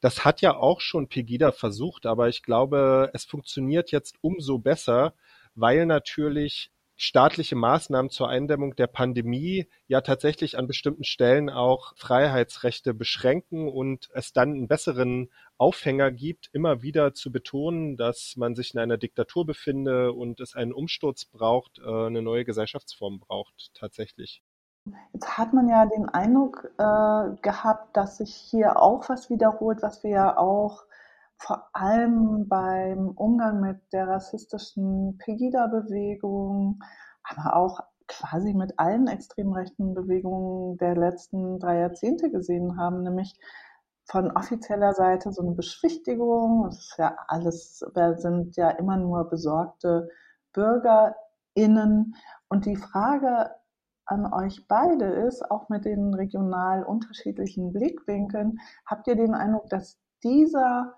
Das hat ja auch schon Pegida versucht, aber ich glaube, es funktioniert jetzt umso besser, weil natürlich staatliche Maßnahmen zur Eindämmung der Pandemie ja tatsächlich an bestimmten Stellen auch Freiheitsrechte beschränken und es dann einen besseren Aufhänger gibt, immer wieder zu betonen, dass man sich in einer Diktatur befinde und es einen Umsturz braucht, äh, eine neue Gesellschaftsform braucht tatsächlich. Jetzt hat man ja den Eindruck äh, gehabt, dass sich hier auch was wiederholt, was wir ja auch vor allem beim Umgang mit der rassistischen Pegida-Bewegung, aber auch quasi mit allen extrem rechten Bewegungen der letzten drei Jahrzehnte gesehen haben, nämlich von offizieller Seite so eine Beschwichtigung, das ist ja alles, wir sind ja immer nur besorgte BürgerInnen. Und die Frage an euch beide ist, auch mit den regional unterschiedlichen Blickwinkeln, habt ihr den Eindruck, dass dieser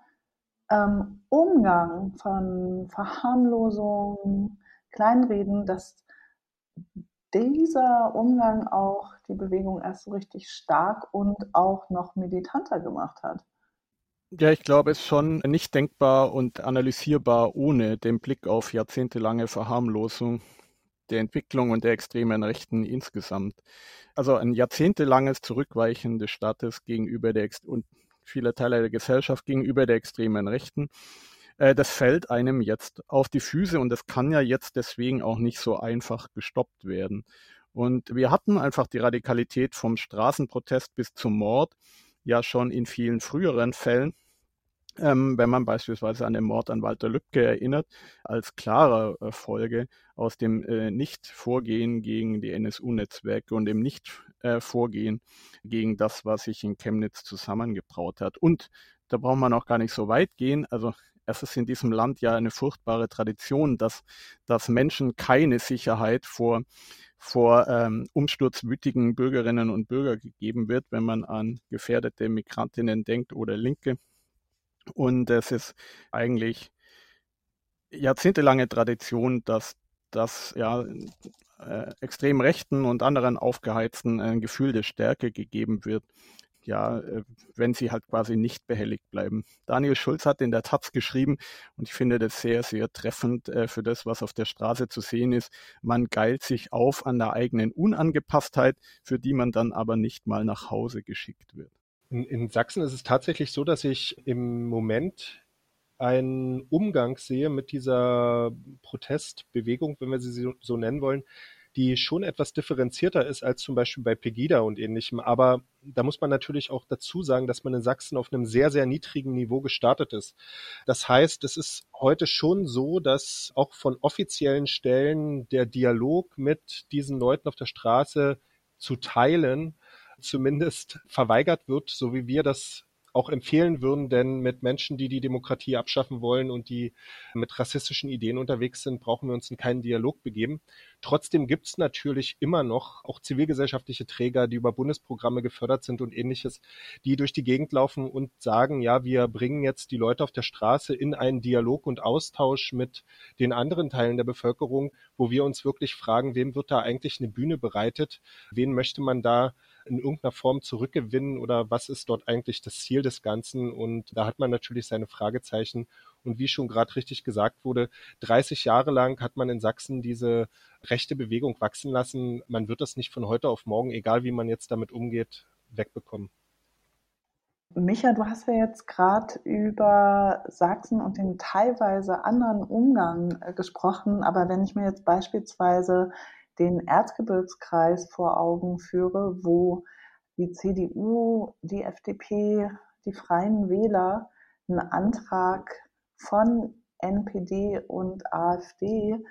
ähm, Umgang von Verharmlosung, Kleinreden, dass dieser Umgang auch die Bewegung erst so richtig stark und auch noch militanter gemacht hat. Ja, ich glaube, es ist schon nicht denkbar und analysierbar ohne den Blick auf jahrzehntelange Verharmlosung der Entwicklung und der extremen Rechten insgesamt. Also ein jahrzehntelanges Zurückweichen des Staates gegenüber der und vieler Teile der Gesellschaft gegenüber der extremen Rechten. Äh, das fällt einem jetzt auf die Füße und das kann ja jetzt deswegen auch nicht so einfach gestoppt werden. Und wir hatten einfach die Radikalität vom Straßenprotest bis zum Mord ja schon in vielen früheren Fällen. Ähm, wenn man beispielsweise an den Mord an Walter Lübcke erinnert, als klare äh, Folge aus dem äh, Nicht-Vorgehen gegen die NSU-Netzwerke und dem Nicht-Vorgehen äh, gegen das, was sich in Chemnitz zusammengebraut hat. Und da braucht man auch gar nicht so weit gehen. Also es ist in diesem Land ja eine furchtbare Tradition, dass, dass Menschen keine Sicherheit vor, vor ähm, umsturzwütigen Bürgerinnen und Bürgern gegeben wird, wenn man an gefährdete Migrantinnen denkt oder Linke. Und es ist eigentlich jahrzehntelange Tradition, dass dass ja äh, extrem rechten und anderen Aufgeheizten ein Gefühl der Stärke gegeben wird ja, äh, wenn sie halt quasi nicht behelligt bleiben. Daniel Schulz hat in der Taz geschrieben und ich finde das sehr, sehr treffend äh, für das, was auf der Straße zu sehen ist. Man geilt sich auf an der eigenen Unangepasstheit, für die man dann aber nicht mal nach Hause geschickt wird. In, in Sachsen ist es tatsächlich so, dass ich im Moment einen Umgang sehe mit dieser Protestbewegung, wenn wir sie so nennen wollen, die schon etwas differenzierter ist als zum Beispiel bei Pegida und ähnlichem. Aber da muss man natürlich auch dazu sagen, dass man in Sachsen auf einem sehr, sehr niedrigen Niveau gestartet ist. Das heißt, es ist heute schon so, dass auch von offiziellen Stellen der Dialog mit diesen Leuten auf der Straße zu teilen zumindest verweigert wird, so wie wir das auch empfehlen würden, denn mit Menschen, die die Demokratie abschaffen wollen und die mit rassistischen Ideen unterwegs sind, brauchen wir uns in keinen Dialog begeben. Trotzdem gibt es natürlich immer noch auch zivilgesellschaftliche Träger, die über Bundesprogramme gefördert sind und ähnliches, die durch die Gegend laufen und sagen, ja, wir bringen jetzt die Leute auf der Straße in einen Dialog und Austausch mit den anderen Teilen der Bevölkerung, wo wir uns wirklich fragen, wem wird da eigentlich eine Bühne bereitet? Wen möchte man da in irgendeiner Form zurückgewinnen oder was ist dort eigentlich das Ziel des Ganzen? Und da hat man natürlich seine Fragezeichen. Und wie schon gerade richtig gesagt wurde, 30 Jahre lang hat man in Sachsen diese rechte Bewegung wachsen lassen. Man wird das nicht von heute auf morgen, egal wie man jetzt damit umgeht, wegbekommen. Micha, du hast ja jetzt gerade über Sachsen und den teilweise anderen Umgang äh, gesprochen, aber wenn ich mir jetzt beispielsweise den Erzgebirgskreis vor Augen führe, wo die CDU, die FDP, die Freien Wähler einen Antrag von NPD und AfD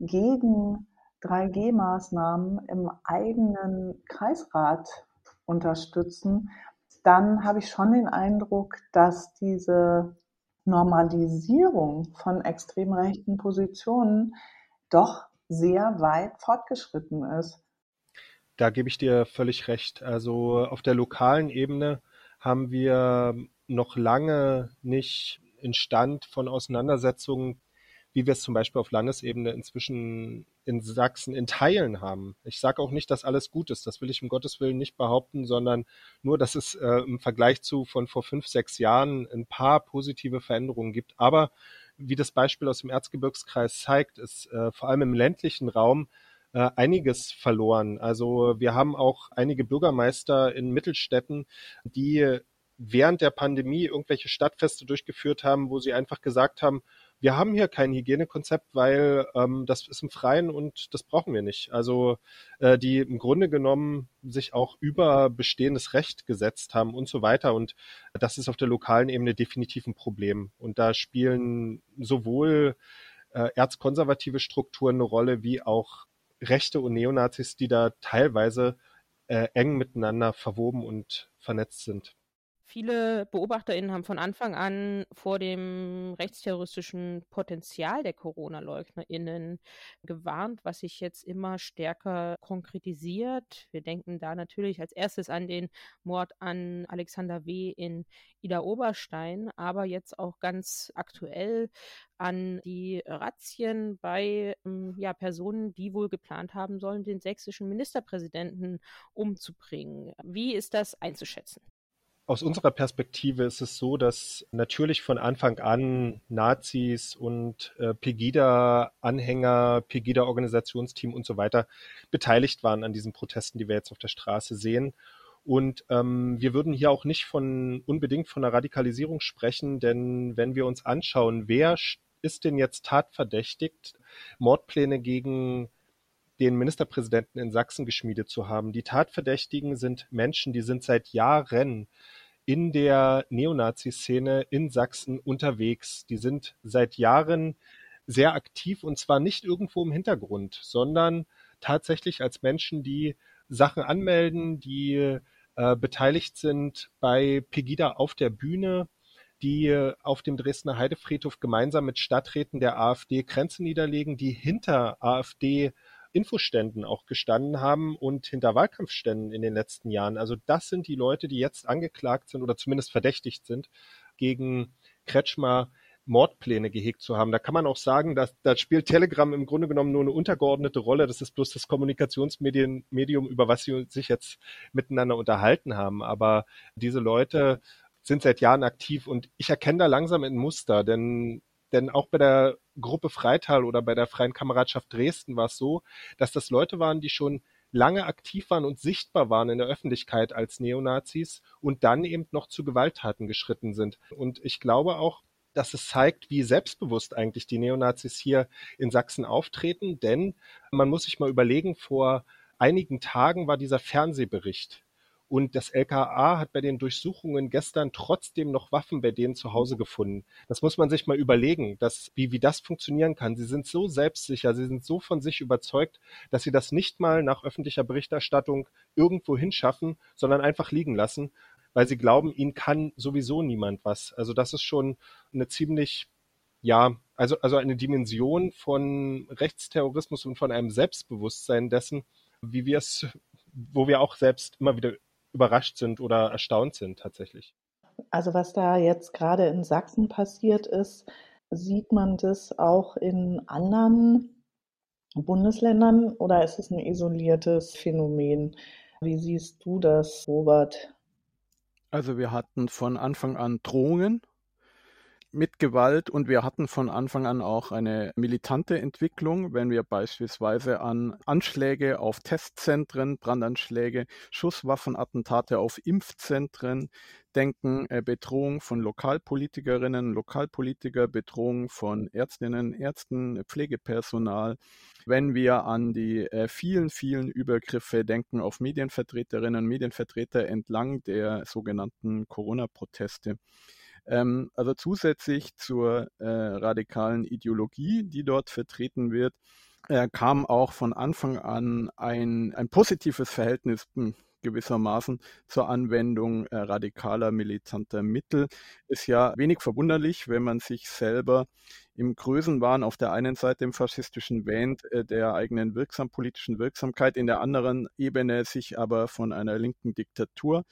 gegen 3G-Maßnahmen im eigenen Kreisrat unterstützen, dann habe ich schon den Eindruck, dass diese Normalisierung von extrem rechten Positionen doch sehr weit fortgeschritten ist. Da gebe ich dir völlig recht. Also auf der lokalen Ebene haben wir noch lange nicht in Stand von Auseinandersetzungen wie wir es zum Beispiel auf Landesebene inzwischen in Sachsen in Teilen haben. Ich sage auch nicht, dass alles gut ist, das will ich um Gottes Willen nicht behaupten, sondern nur, dass es äh, im Vergleich zu von vor fünf, sechs Jahren ein paar positive Veränderungen gibt. Aber wie das Beispiel aus dem Erzgebirgskreis zeigt, ist äh, vor allem im ländlichen Raum äh, einiges verloren. Also wir haben auch einige Bürgermeister in Mittelstädten, die während der Pandemie irgendwelche Stadtfeste durchgeführt haben, wo sie einfach gesagt haben, wir haben hier kein Hygienekonzept, weil ähm, das ist im Freien und das brauchen wir nicht. Also äh, die im Grunde genommen sich auch über bestehendes Recht gesetzt haben und so weiter. Und das ist auf der lokalen Ebene definitiv ein Problem. Und da spielen sowohl äh, erzkonservative Strukturen eine Rolle, wie auch Rechte und Neonazis, die da teilweise äh, eng miteinander verwoben und vernetzt sind. Viele BeobachterInnen haben von Anfang an vor dem rechtsterroristischen Potenzial der Corona-LeugnerInnen gewarnt, was sich jetzt immer stärker konkretisiert. Wir denken da natürlich als erstes an den Mord an Alexander W. in Ida Oberstein, aber jetzt auch ganz aktuell an die Razzien bei ähm, ja, Personen, die wohl geplant haben sollen, den sächsischen Ministerpräsidenten umzubringen. Wie ist das einzuschätzen? Aus unserer Perspektive ist es so, dass natürlich von Anfang an Nazis und äh, Pegida-Anhänger, Pegida-Organisationsteam und so weiter beteiligt waren an diesen Protesten, die wir jetzt auf der Straße sehen. Und ähm, wir würden hier auch nicht von unbedingt von einer Radikalisierung sprechen, denn wenn wir uns anschauen, wer ist denn jetzt tatverdächtigt, Mordpläne gegen den Ministerpräsidenten in Sachsen geschmiedet zu haben. Die Tatverdächtigen sind Menschen, die sind seit Jahren in der Neonazi-Szene in Sachsen unterwegs. Die sind seit Jahren sehr aktiv und zwar nicht irgendwo im Hintergrund, sondern tatsächlich als Menschen, die Sachen anmelden, die äh, beteiligt sind bei Pegida auf der Bühne, die auf dem Dresdner Heidefriedhof gemeinsam mit Stadträten der AfD Grenze niederlegen, die hinter AfD Infoständen auch gestanden haben und hinter Wahlkampfständen in den letzten Jahren. Also das sind die Leute, die jetzt angeklagt sind oder zumindest verdächtigt sind, gegen Kretschmer Mordpläne gehegt zu haben. Da kann man auch sagen, dass da spielt Telegram im Grunde genommen nur eine untergeordnete Rolle. Das ist bloß das Kommunikationsmedium, Medium, über was sie sich jetzt miteinander unterhalten haben. Aber diese Leute sind seit Jahren aktiv und ich erkenne da langsam ein Muster, denn denn auch bei der Gruppe Freital oder bei der Freien Kameradschaft Dresden war es so, dass das Leute waren, die schon lange aktiv waren und sichtbar waren in der Öffentlichkeit als Neonazis und dann eben noch zu Gewalttaten geschritten sind. Und ich glaube auch, dass es zeigt, wie selbstbewusst eigentlich die Neonazis hier in Sachsen auftreten, denn man muss sich mal überlegen, vor einigen Tagen war dieser Fernsehbericht und das LKA hat bei den Durchsuchungen gestern trotzdem noch Waffen bei denen zu Hause gefunden. Das muss man sich mal überlegen, dass, wie, wie das funktionieren kann. Sie sind so selbstsicher, sie sind so von sich überzeugt, dass sie das nicht mal nach öffentlicher Berichterstattung irgendwo hinschaffen, sondern einfach liegen lassen, weil sie glauben, ihnen kann sowieso niemand was. Also das ist schon eine ziemlich ja, also, also eine Dimension von Rechtsterrorismus und von einem Selbstbewusstsein dessen, wie wir es, wo wir auch selbst immer wieder überrascht sind oder erstaunt sind tatsächlich. Also was da jetzt gerade in Sachsen passiert ist, sieht man das auch in anderen Bundesländern oder ist es ein isoliertes Phänomen? Wie siehst du das, Robert? Also wir hatten von Anfang an Drohungen. Mit Gewalt und wir hatten von Anfang an auch eine militante Entwicklung, wenn wir beispielsweise an Anschläge auf Testzentren, Brandanschläge, Schusswaffenattentate auf Impfzentren denken, äh, Bedrohung von Lokalpolitikerinnen, Lokalpolitiker, Bedrohung von Ärztinnen, Ärzten, Pflegepersonal. Wenn wir an die äh, vielen, vielen Übergriffe denken auf Medienvertreterinnen, Medienvertreter entlang der sogenannten Corona-Proteste. Ähm, also zusätzlich zur äh, radikalen Ideologie, die dort vertreten wird, äh, kam auch von Anfang an ein, ein positives Verhältnis hm, gewissermaßen zur Anwendung äh, radikaler militanter Mittel. Ist ja wenig verwunderlich, wenn man sich selber im Größenwahn auf der einen Seite im faschistischen wähnt, äh, der eigenen wirksam politischen Wirksamkeit, in der anderen Ebene sich aber von einer linken Diktatur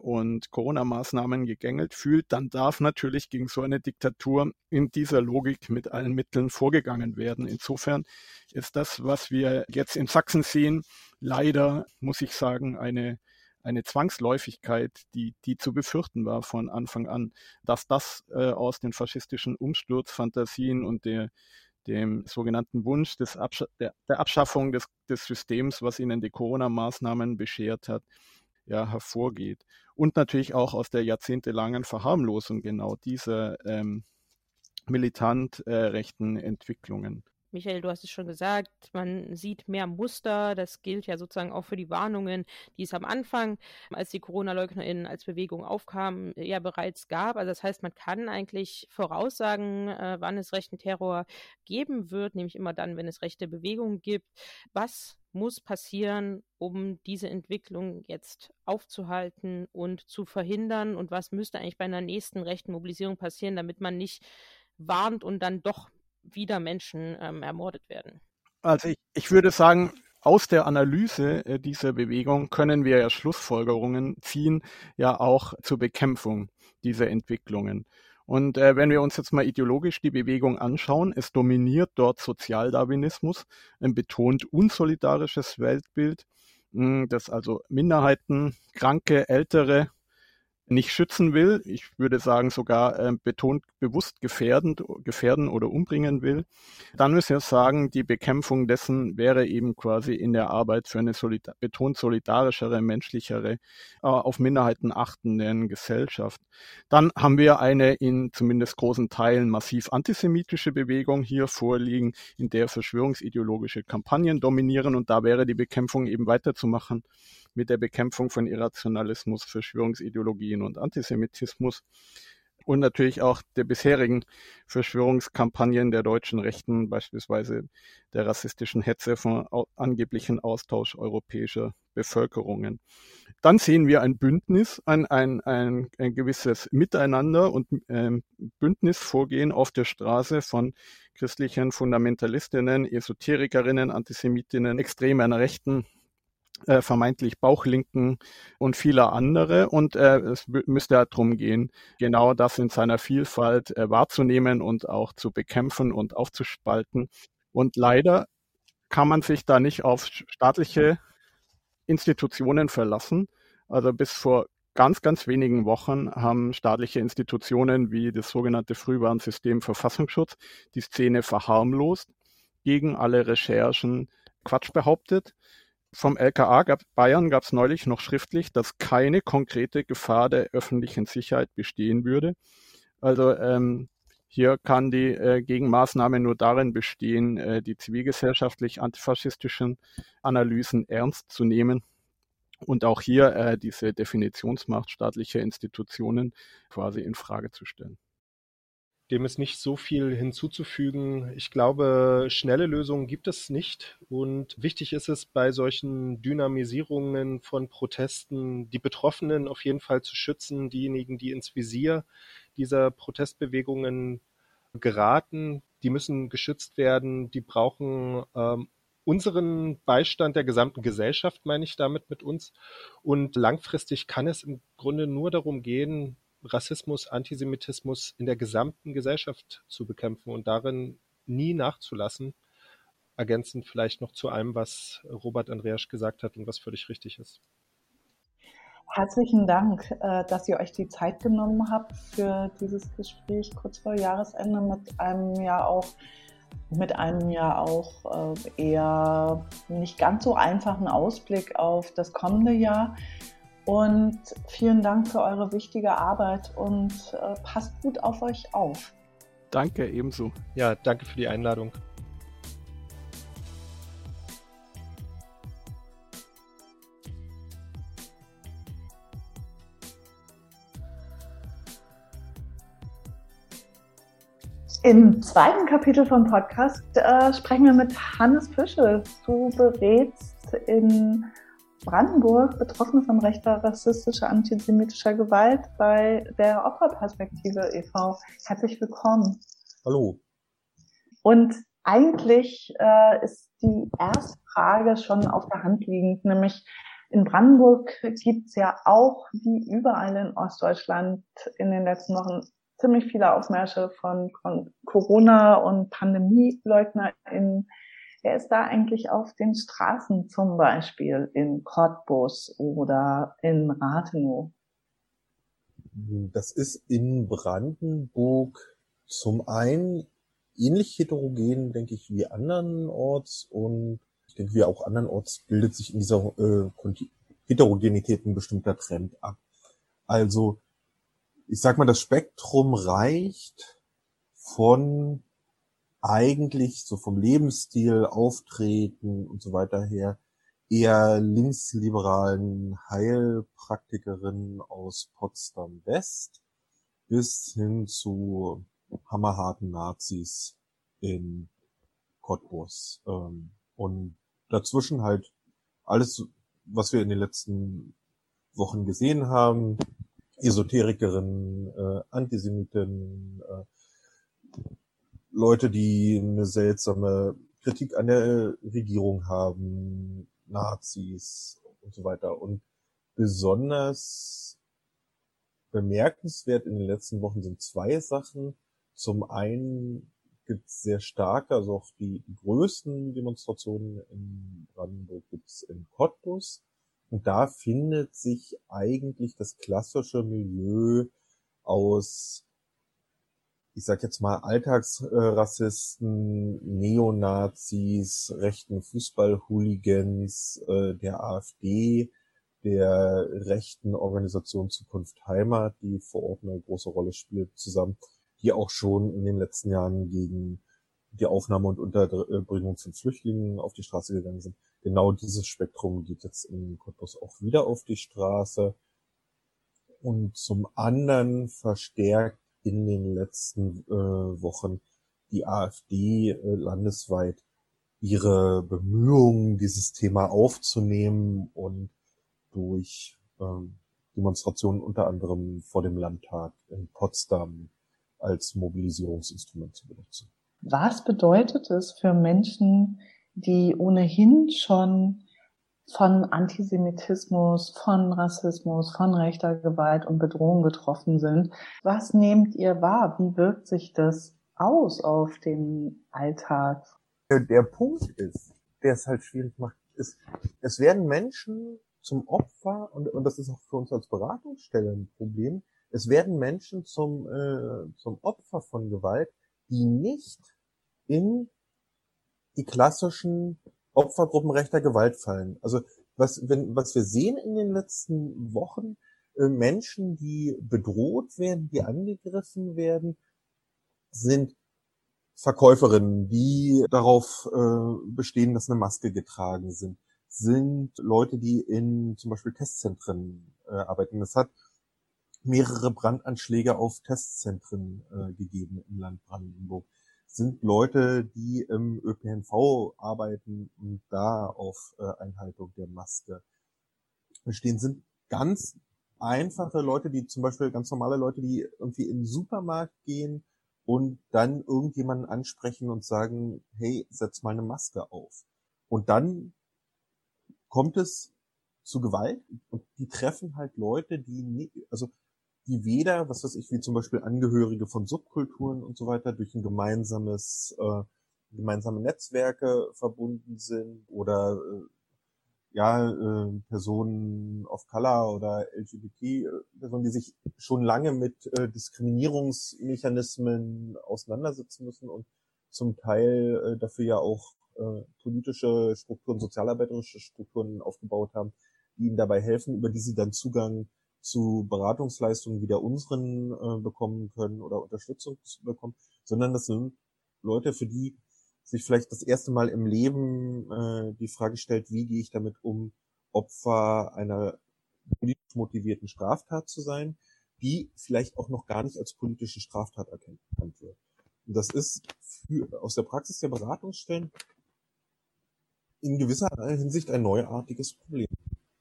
und Corona-Maßnahmen gegängelt fühlt, dann darf natürlich gegen so eine Diktatur in dieser Logik mit allen Mitteln vorgegangen werden. Insofern ist das, was wir jetzt in Sachsen sehen, leider, muss ich sagen, eine eine Zwangsläufigkeit, die, die zu befürchten war von Anfang an, dass das äh, aus den faschistischen Umsturzfantasien und der, dem sogenannten Wunsch des Absch der, der Abschaffung des, des Systems, was ihnen die Corona-Maßnahmen beschert hat, ja, hervorgeht. Und natürlich auch aus der jahrzehntelangen Verharmlosung genau dieser ähm, militant äh, rechten Entwicklungen. Michael, du hast es schon gesagt, man sieht mehr Muster. Das gilt ja sozusagen auch für die Warnungen, die es am Anfang, als die Corona-LeugnerInnen als Bewegung aufkamen, ja bereits gab. Also das heißt, man kann eigentlich voraussagen, äh, wann es rechten Terror geben wird, nämlich immer dann, wenn es rechte Bewegungen gibt. Was muss passieren, um diese Entwicklung jetzt aufzuhalten und zu verhindern? Und was müsste eigentlich bei einer nächsten rechten Mobilisierung passieren, damit man nicht warnt und dann doch wieder Menschen ähm, ermordet werden? Also ich, ich würde sagen, aus der Analyse äh, dieser Bewegung können wir ja Schlussfolgerungen ziehen, ja auch zur Bekämpfung dieser Entwicklungen. Und äh, wenn wir uns jetzt mal ideologisch die Bewegung anschauen, es dominiert dort Sozialdarwinismus, ein betont unsolidarisches Weltbild, mh, hm, das also Minderheiten, Kranke, Ältere nicht schützen will, ich würde sagen sogar äh, betont bewusst gefährdend, gefährden oder umbringen will, dann müssen wir sagen, die Bekämpfung dessen wäre eben quasi in der Arbeit für eine solidar betont solidarischere, menschlichere, äh, auf Minderheiten achtenden Gesellschaft. Dann haben wir eine in zumindest großen Teilen massiv antisemitische Bewegung hier vorliegen, in der verschwörungsideologische Kampagnen dominieren und da wäre die Bekämpfung eben weiterzumachen mit der Bekämpfung von Irrationalismus, Verschwörungsideologien und Antisemitismus und natürlich auch der bisherigen Verschwörungskampagnen der deutschen Rechten, beispielsweise der rassistischen Hetze von angeblichen Austausch europäischer Bevölkerungen. Dann sehen wir ein Bündnis, ein, ein, ein, ein gewisses Miteinander und ähm, Bündnisvorgehen auf der Straße von christlichen Fundamentalistinnen, Esoterikerinnen, Antisemitinnen, extremen Rechten, äh, vermeintlich Bauchlinken und viele andere. Und äh, es müsste ja darum gehen, genau das in seiner Vielfalt äh, wahrzunehmen und auch zu bekämpfen und aufzuspalten. Und leider kann man sich da nicht auf staatliche Institutionen verlassen. Also bis vor ganz, ganz wenigen Wochen haben staatliche Institutionen wie das sogenannte Frühwarnsystem Verfassungsschutz die Szene verharmlost, gegen alle Recherchen Quatsch behauptet vom LKA gab, Bayern gab es neulich noch schriftlich, dass keine konkrete Gefahr der öffentlichen Sicherheit bestehen würde. Also ähm, hier kann die äh, Gegenmaßnahme nur darin bestehen, äh, die zivilgesellschaftlich antifaschistischen Analysen ernst zu nehmen und auch hier äh, diese Definitionsmacht staatlicher Institutionen quasi in Frage zu stellen. Dem ist nicht so viel hinzuzufügen. Ich glaube, schnelle Lösungen gibt es nicht. Und wichtig ist es bei solchen Dynamisierungen von Protesten, die Betroffenen auf jeden Fall zu schützen, diejenigen, die ins Visier dieser Protestbewegungen geraten, die müssen geschützt werden, die brauchen ähm, unseren Beistand der gesamten Gesellschaft, meine ich damit mit uns. Und langfristig kann es im Grunde nur darum gehen, Rassismus, Antisemitismus in der gesamten Gesellschaft zu bekämpfen und darin nie nachzulassen. Ergänzend vielleicht noch zu allem, was Robert Andreasch gesagt hat und was völlig richtig ist. Herzlichen Dank, äh, dass ihr euch die Zeit genommen habt für dieses Gespräch kurz vor Jahresende mit einem ja auch mit einem ja auch äh, eher nicht ganz so einfachen Ausblick auf das kommende Jahr. Und vielen Dank für eure wichtige Arbeit und äh, passt gut auf euch auf. Danke, ebenso. Ja, danke für die Einladung. Im zweiten Kapitel vom Podcast äh, sprechen wir mit Hannes Fische. Du berätst in Brandenburg Betroffene von rechter, rassistischer, antisemitischer Gewalt bei der Opferperspektive e.V. Herzlich willkommen. Hallo. Und eigentlich äh, ist die erste Frage schon auf der Hand liegend, nämlich in Brandenburg gibt es ja auch, wie überall in Ostdeutschland in den letzten Wochen, ziemlich viele Aufmärsche von, Corona- und PandemieleugnerInnen. Wer ist da eigentlich auf den Straßen zum Beispiel in Cottbus oder in Rathenow? Das ist in Brandenburg zum einen ähnlich heterogen, denke ich, wie andernorts und ich denke, wie auch andernorts bildet sich in dieser äh, Heterogenität ein bestimmter Trend ab. Also ich sag mal, das Spektrum reicht von eigentlich so vom Lebensstil, Auftreten und so weiter her eher linksliberalen Heilpraktikerinnen aus Potsdam West bis hin zu hammerharten Nazis in Cottbus. Ähm, und dazwischen halt alles, was wir in den letzten Wochen gesehen haben, Esoterikerinnen, äh, Antisemiten, äh, Leute, die eine seltsame Kritik an der Regierung haben, Nazis und so weiter. Und besonders bemerkenswert in den letzten Wochen sind zwei Sachen. Zum einen gibt es sehr starke, also auch die, die größten Demonstrationen in Brandenburg gibt es in Cottbus. Und da findet sich eigentlich das klassische Milieu aus, ich sag jetzt mal, Alltagsrassisten, Neonazis, rechten Fußballhooligans, äh, der AfD, der rechten Organisation Zukunft Heimat, die vor Ort eine große Rolle spielt, zusammen, die auch schon in den letzten Jahren gegen die Aufnahme und Unterbringung von Flüchtlingen auf die Straße gegangen sind. Genau dieses Spektrum geht jetzt in Cottbus auch wieder auf die Straße. Und zum anderen verstärkt in den letzten äh, Wochen die AfD äh, landesweit ihre Bemühungen, dieses Thema aufzunehmen und durch ähm, Demonstrationen unter anderem vor dem Landtag in Potsdam als Mobilisierungsinstrument zu benutzen. Was bedeutet es für Menschen, die ohnehin schon von Antisemitismus, von Rassismus, von rechter Gewalt und Bedrohung betroffen sind? Was nehmt ihr wahr? Wie wirkt sich das aus auf den Alltag? Der Punkt ist, der es halt schwierig macht, ist, es werden Menschen zum Opfer, und, und das ist auch für uns als Beratungsstelle ein Problem, es werden Menschen zum, äh, zum Opfer von Gewalt, die nicht in die klassischen Opfergruppen rechter Gewalt fallen. Also was, wenn, was wir sehen in den letzten Wochen, äh, Menschen, die bedroht werden, die angegriffen werden, sind Verkäuferinnen, die darauf äh, bestehen, dass eine Maske getragen sind, sind Leute, die in zum Beispiel Testzentren äh, arbeiten. Es hat mehrere Brandanschläge auf Testzentren äh, gegeben im Land Brandenburg sind Leute, die im ÖPNV arbeiten und da auf äh, Einhaltung der Maske bestehen, sind ganz einfache Leute, die zum Beispiel ganz normale Leute, die irgendwie in den Supermarkt gehen und dann irgendjemanden ansprechen und sagen, hey, setz mal eine Maske auf. Und dann kommt es zu Gewalt und die treffen halt Leute, die nicht, also die weder, was weiß ich, wie zum Beispiel Angehörige von Subkulturen und so weiter durch ein gemeinsames, äh, gemeinsame Netzwerke verbunden sind oder äh, ja, äh, Personen of Color oder LGBT-Personen, die sich schon lange mit äh, Diskriminierungsmechanismen auseinandersetzen müssen und zum Teil äh, dafür ja auch äh, politische Strukturen, sozialarbeiterische Strukturen aufgebaut haben, die ihnen dabei helfen, über die sie dann Zugang zu Beratungsleistungen wie der unseren äh, bekommen können oder Unterstützung bekommen, sondern das sind Leute, für die sich vielleicht das erste Mal im Leben äh, die Frage stellt, wie gehe ich damit um, Opfer einer politisch motivierten Straftat zu sein, die vielleicht auch noch gar nicht als politische Straftat erkannt wird. Und das ist für, aus der Praxis der Beratungsstellen in gewisser Hinsicht ein neuartiges Problem.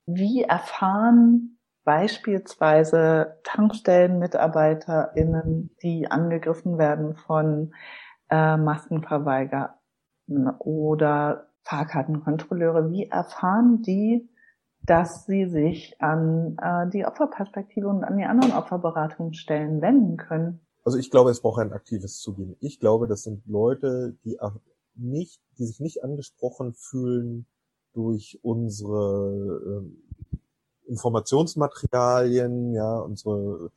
Wie erfahren beispielsweise TankstellenmitarbeiterInnen, die angegriffen werden von äh, Maskenverweigerern oder Fahrkartenkontrolleure, wie erfahren die, dass sie sich an äh, die Opferperspektive und an die anderen Opferberatungsstellen wenden können? Also ich glaube, es braucht ein aktives Zugehen. Ich glaube, das sind Leute, die nicht, die sich nicht angesprochen fühlen durch unsere äh, Informationsmaterialien, ja, unsere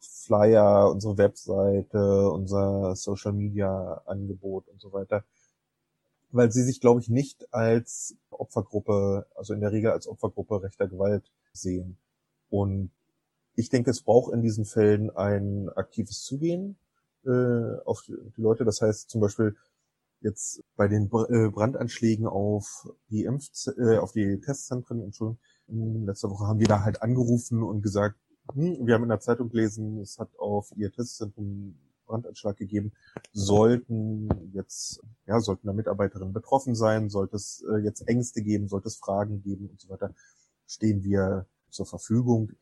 Flyer, unsere Webseite, unser Social Media Angebot und so weiter, weil sie sich, glaube ich, nicht als Opfergruppe, also in der Regel als Opfergruppe rechter Gewalt sehen. Und ich denke, es braucht in diesen Fällen ein aktives Zugehen äh, auf die Leute. Das heißt zum Beispiel jetzt bei den äh, Brandanschlägen auf die Impf äh, auf die Testzentren, Entschuldigung, letzte Woche haben wir da halt angerufen und gesagt, hm, wir haben in der Zeitung gelesen, es hat auf ihr Testzentrum Brandanschlag gegeben, sollten jetzt, ja, sollten da Mitarbeiterinnen betroffen sein, sollte es äh, jetzt Ängste geben, sollte es Fragen geben und so weiter, stehen wir zur Verfügung.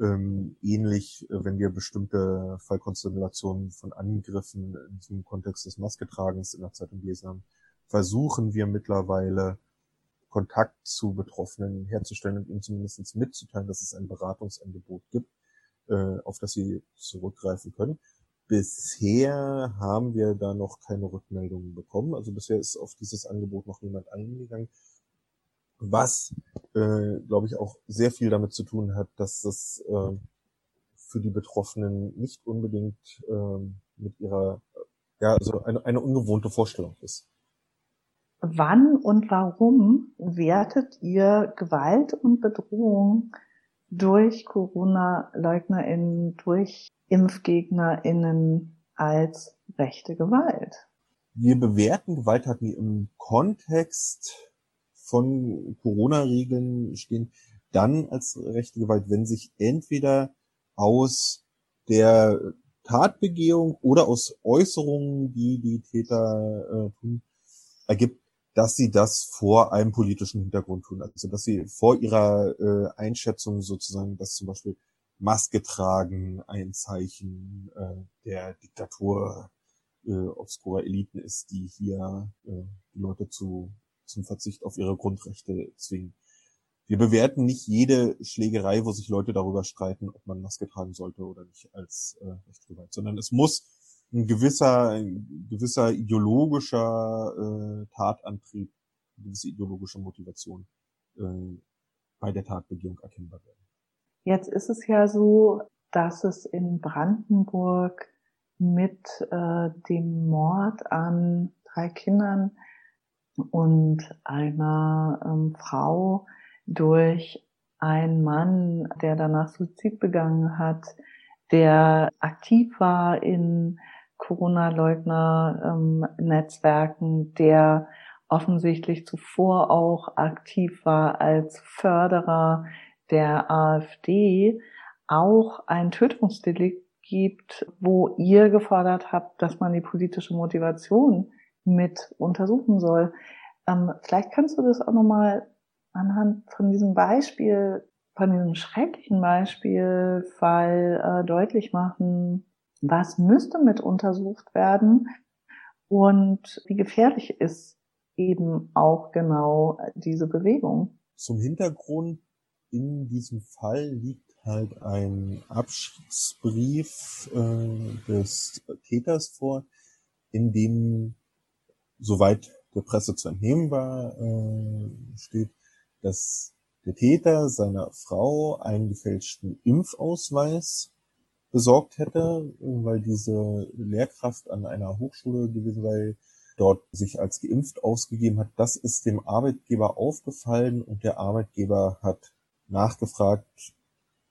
Ähm, ähnlich, äh, wenn wir bestimmte Fallkonstellationen von Angriffen in diesem Kontext des Masketragens in der Zeitung gelesen haben, versuchen wir mittlerweile Kontakt zu Betroffenen herzustellen und ihnen zumindest mitzuteilen, dass es ein Beratungsangebot gibt, äh, auf das sie zurückgreifen können. Bisher haben wir da noch keine Rückmeldungen bekommen. Also bisher ist auf dieses Angebot noch niemand eingegangen. Was, äh, glaube ich, auch sehr viel damit zu tun hat, dass das äh, für die Betroffenen nicht unbedingt äh, mit ihrer, ja, also eine, eine ungewohnte Vorstellung ist. Wann und warum wertet ihr Gewalt und Bedrohung durch Corona-LeugnerInnen, durch ImpfgegnerInnen als rechte Gewalt? Wir bewerten Gewalttaten, die im Kontext von Corona-Regeln stehen, dann als rechte Gewalt, wenn sich entweder aus der Tatbegehung oder aus Äußerungen, die die Täter äh, tun, ergibt, dass sie das vor einem politischen Hintergrund tun. Also dass sie vor ihrer äh, Einschätzung sozusagen, dass zum Beispiel Maske tragen ein Zeichen äh, der Diktatur äh, obskurer Eliten ist, die hier äh, die Leute zu, zum Verzicht auf ihre Grundrechte zwingen. Wir bewerten nicht jede Schlägerei, wo sich Leute darüber streiten, ob man Maske tragen sollte oder nicht als äh, Rechtsgewalt, sondern es muss ein gewisser, ein gewisser ideologischer äh, Tatantrieb, eine gewisse ideologische Motivation äh, bei der Tatbegehung erkennbar werden. Jetzt ist es ja so, dass es in Brandenburg mit äh, dem Mord an drei Kindern und einer ähm, Frau durch einen Mann, der danach Suizid begangen hat, der aktiv war in Corona-Leugner-Netzwerken, der offensichtlich zuvor auch aktiv war als Förderer der AfD, auch ein Tötungsdelikt gibt, wo ihr gefordert habt, dass man die politische Motivation mit untersuchen soll. Ähm, vielleicht kannst du das auch nochmal anhand von diesem Beispiel, von diesem schrecklichen Beispielfall äh, deutlich machen, was müsste mit untersucht werden und wie gefährlich ist eben auch genau diese Bewegung. Zum Hintergrund in diesem Fall liegt halt ein Abschiedsbrief äh, des Täters vor, in dem, soweit der Presse zu entnehmen war, äh, steht, dass der Täter seiner Frau einen gefälschten Impfausweis besorgt hätte, weil diese Lehrkraft an einer Hochschule gewesen sei, dort sich als geimpft ausgegeben hat. Das ist dem Arbeitgeber aufgefallen und der Arbeitgeber hat nachgefragt,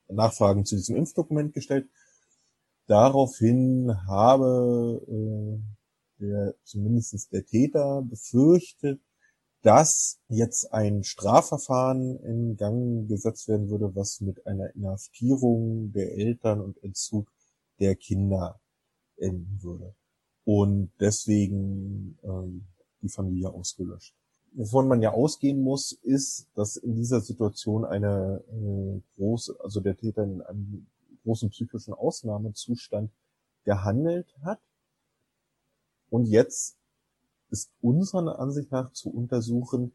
Nachfragen zu diesem Impfdokument gestellt. Daraufhin habe äh, der, zumindest der Täter befürchtet, dass jetzt ein Strafverfahren in Gang gesetzt werden würde, was mit einer Inhaftierung der Eltern und Entzug der Kinder enden würde. Und deswegen ähm, die Familie ausgelöscht. Wovon man ja ausgehen muss, ist, dass in dieser Situation eine äh, große, also der Täter in einem großen psychischen Ausnahmezustand gehandelt hat und jetzt ist unserer Ansicht nach zu untersuchen,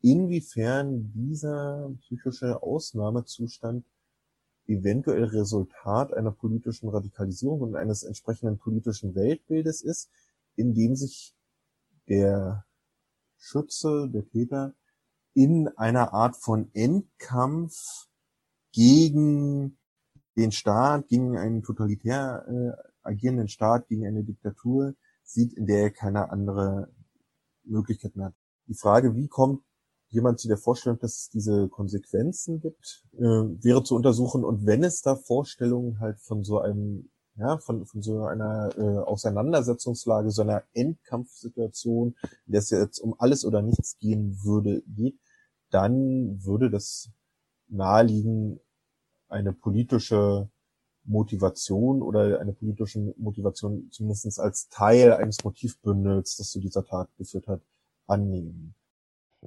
inwiefern dieser psychische Ausnahmezustand eventuell Resultat einer politischen Radikalisierung und eines entsprechenden politischen Weltbildes ist, in dem sich der Schütze, der Täter, in einer Art von Endkampf gegen den Staat, gegen einen totalitär äh, agierenden Staat, gegen eine Diktatur sieht, in der er keine andere Möglichkeit mehr hat. Die Frage, wie kommt jemand zu der Vorstellung, dass es diese Konsequenzen gibt, äh, wäre zu untersuchen. Und wenn es da Vorstellungen halt von so einem, ja, von, von so einer äh, Auseinandersetzungslage, so einer Endkampfsituation, in der es jetzt um alles oder nichts gehen würde, geht, dann würde das naheliegen, eine politische Motivation oder eine politische Motivation zumindest als Teil eines Motivbündels, das zu dieser Tat geführt hat, annehmen.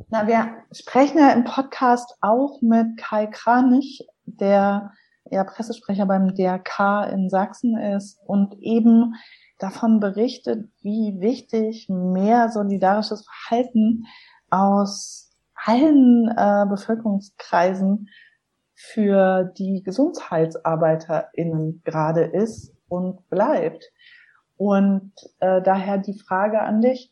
Na, wir sprechen ja im Podcast auch mit Kai Kranich, der ja Pressesprecher beim DRK in Sachsen ist und eben davon berichtet, wie wichtig mehr solidarisches Verhalten aus allen äh, Bevölkerungskreisen für die GesundheitsarbeiterInnen gerade ist und bleibt. Und äh, daher die Frage an dich,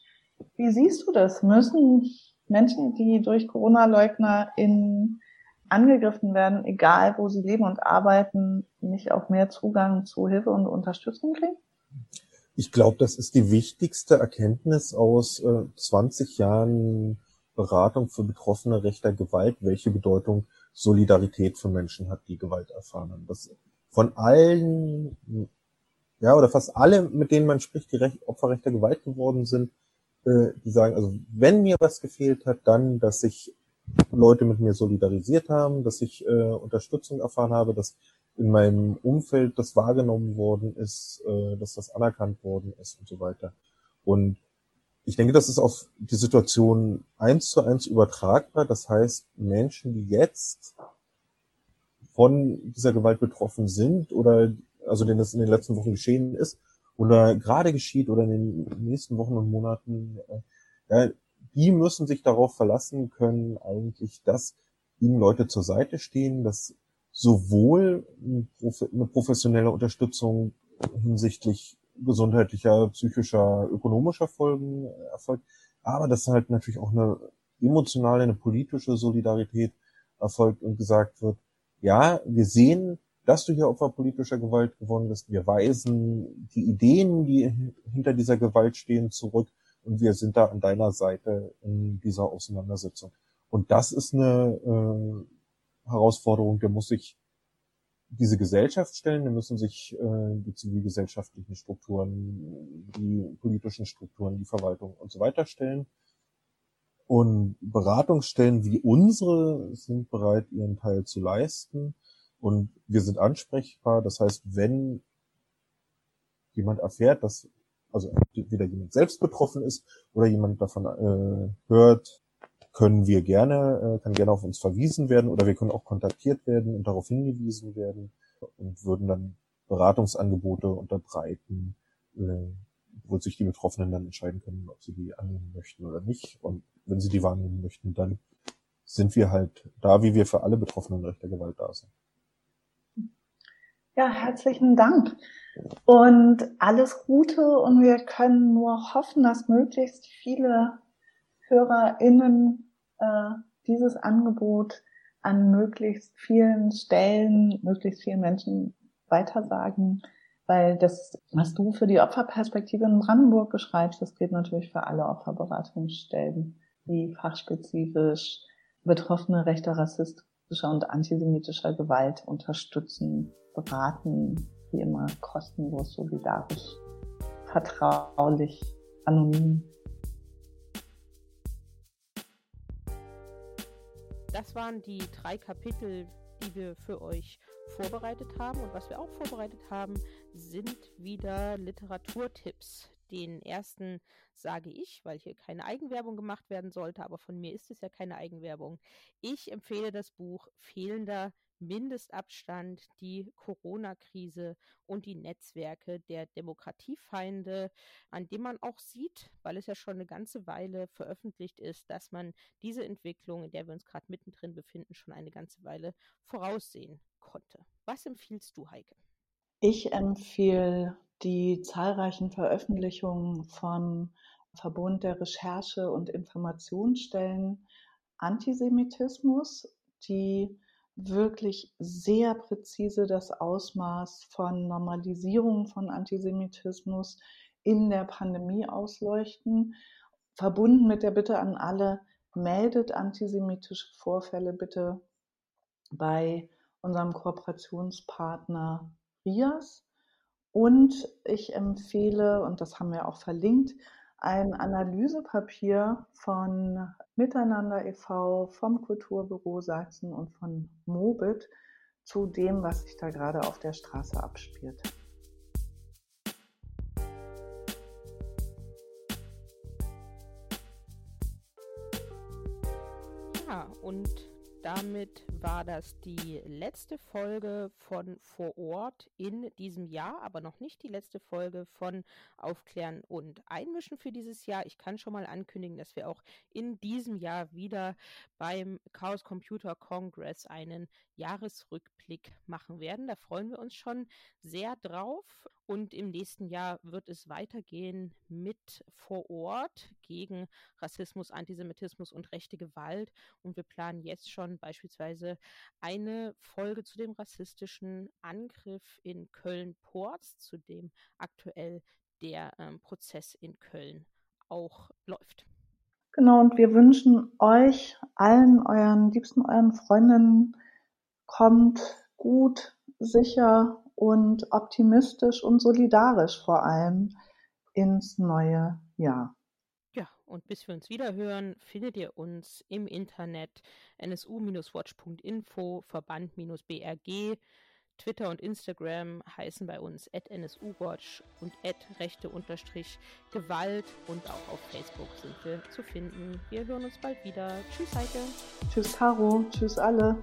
wie siehst du das? Müssen Menschen, die durch Corona-Leugner angegriffen werden, egal wo sie leben und arbeiten, nicht auch mehr Zugang zu Hilfe und Unterstützung kriegen? Ich glaube, das ist die wichtigste Erkenntnis aus äh, 20 Jahren Beratung für Betroffene rechter Gewalt, welche Bedeutung Solidarität für Menschen hat, die Gewalt erfahren haben. Das von allen, ja, oder fast alle, mit denen man spricht, die Recht, Opfer rechter Gewalt geworden sind, äh, die sagen, also wenn mir was gefehlt hat, dann, dass sich Leute mit mir solidarisiert haben, dass ich äh, Unterstützung erfahren habe, dass in meinem Umfeld das wahrgenommen worden ist, äh, dass das anerkannt worden ist und so weiter. Und ich denke, das ist auf die Situation eins zu eins übertragbar. Das heißt, Menschen, die jetzt von dieser Gewalt betroffen sind oder also denen das in den letzten Wochen geschehen ist, oder gerade geschieht oder in den nächsten Wochen und Monaten, äh, ja, die müssen sich darauf verlassen können, eigentlich, dass ihnen Leute zur Seite stehen, dass sowohl eine professionelle Unterstützung hinsichtlich gesundheitlicher, psychischer, ökonomischer Folgen erfolgt, aber dass halt natürlich auch eine emotionale, eine politische Solidarität erfolgt und gesagt wird, ja, wir sehen, dass du hier Opfer politischer Gewalt geworden bist. Wir weisen die Ideen, die hinter dieser Gewalt stehen, zurück und wir sind da an deiner Seite in dieser Auseinandersetzung. Und das ist eine äh, Herausforderung, der muss sich diese Gesellschaft stellen, da müssen sich äh, die zivilgesellschaftlichen Strukturen, die politischen Strukturen, die Verwaltung und so weiter stellen. Und Beratungsstellen wie unsere sind bereit, ihren Teil zu leisten. Und wir sind ansprechbar. Das heißt, wenn jemand erfährt, dass also entweder jemand selbst betroffen ist oder jemand davon äh, hört, können wir gerne, äh, kann gerne auf uns verwiesen werden oder wir können auch kontaktiert werden und darauf hingewiesen werden und würden dann Beratungsangebote unterbreiten, äh, wo sich die Betroffenen dann entscheiden können, ob sie die annehmen möchten oder nicht. Und wenn sie die wahrnehmen möchten, dann sind wir halt da, wie wir für alle Betroffenen rechter Gewalt da sind. Ja, herzlichen Dank und alles Gute und wir können nur hoffen, dass möglichst viele HörerInnen äh, dieses Angebot an möglichst vielen Stellen, möglichst vielen Menschen weitersagen, weil das, was du für die Opferperspektive in Brandenburg beschreibst, das gilt natürlich für alle Opferberatungsstellen, die fachspezifisch Betroffene rechter, rassistischer und antisemitischer Gewalt unterstützen, beraten, wie immer kostenlos, solidarisch, vertraulich, anonym. Das waren die drei Kapitel, die wir für euch vorbereitet haben. Und was wir auch vorbereitet haben, sind wieder Literaturtipps. Den ersten sage ich, weil hier keine Eigenwerbung gemacht werden sollte, aber von mir ist es ja keine Eigenwerbung. Ich empfehle das Buch Fehlender Mindestabstand, die Corona-Krise und die Netzwerke der Demokratiefeinde, an dem man auch sieht, weil es ja schon eine ganze Weile veröffentlicht ist, dass man diese Entwicklung, in der wir uns gerade mittendrin befinden, schon eine ganze Weile voraussehen konnte. Was empfiehlst du, Heike? Ich empfehle die zahlreichen Veröffentlichungen vom Verbund der Recherche- und Informationsstellen Antisemitismus, die wirklich sehr präzise das Ausmaß von Normalisierung von Antisemitismus in der Pandemie ausleuchten, verbunden mit der Bitte an alle, meldet antisemitische Vorfälle bitte bei unserem Kooperationspartner RIAS. Und ich empfehle, und das haben wir auch verlinkt, ein Analysepapier von Miteinander e.V., vom Kulturbüro Sachsen und von Mobit zu dem, was sich da gerade auf der Straße abspielt. Damit war das die letzte Folge von Vor Ort in diesem Jahr, aber noch nicht die letzte Folge von Aufklären und Einmischen für dieses Jahr. Ich kann schon mal ankündigen, dass wir auch in diesem Jahr wieder beim Chaos Computer Congress einen Jahresrückblick machen werden. Da freuen wir uns schon sehr drauf. Und im nächsten Jahr wird es weitergehen mit vor Ort gegen Rassismus, Antisemitismus und rechte Gewalt. Und wir planen jetzt schon beispielsweise eine Folge zu dem rassistischen Angriff in Köln-Porz, zu dem aktuell der ähm, Prozess in Köln auch läuft. Genau, und wir wünschen euch, allen euren Liebsten, euren Freundinnen, kommt gut, sicher und optimistisch und solidarisch vor allem ins neue Jahr. Ja, und bis wir uns wieder hören, findet ihr uns im Internet nsu-watch.info, Verband-BRG. Twitter und Instagram heißen bei uns nsuwatch und rechte-gewalt und auch auf Facebook sind wir zu finden. Wir hören uns bald wieder. Tschüss, Heike. Tschüss, Caro. Tschüss, alle.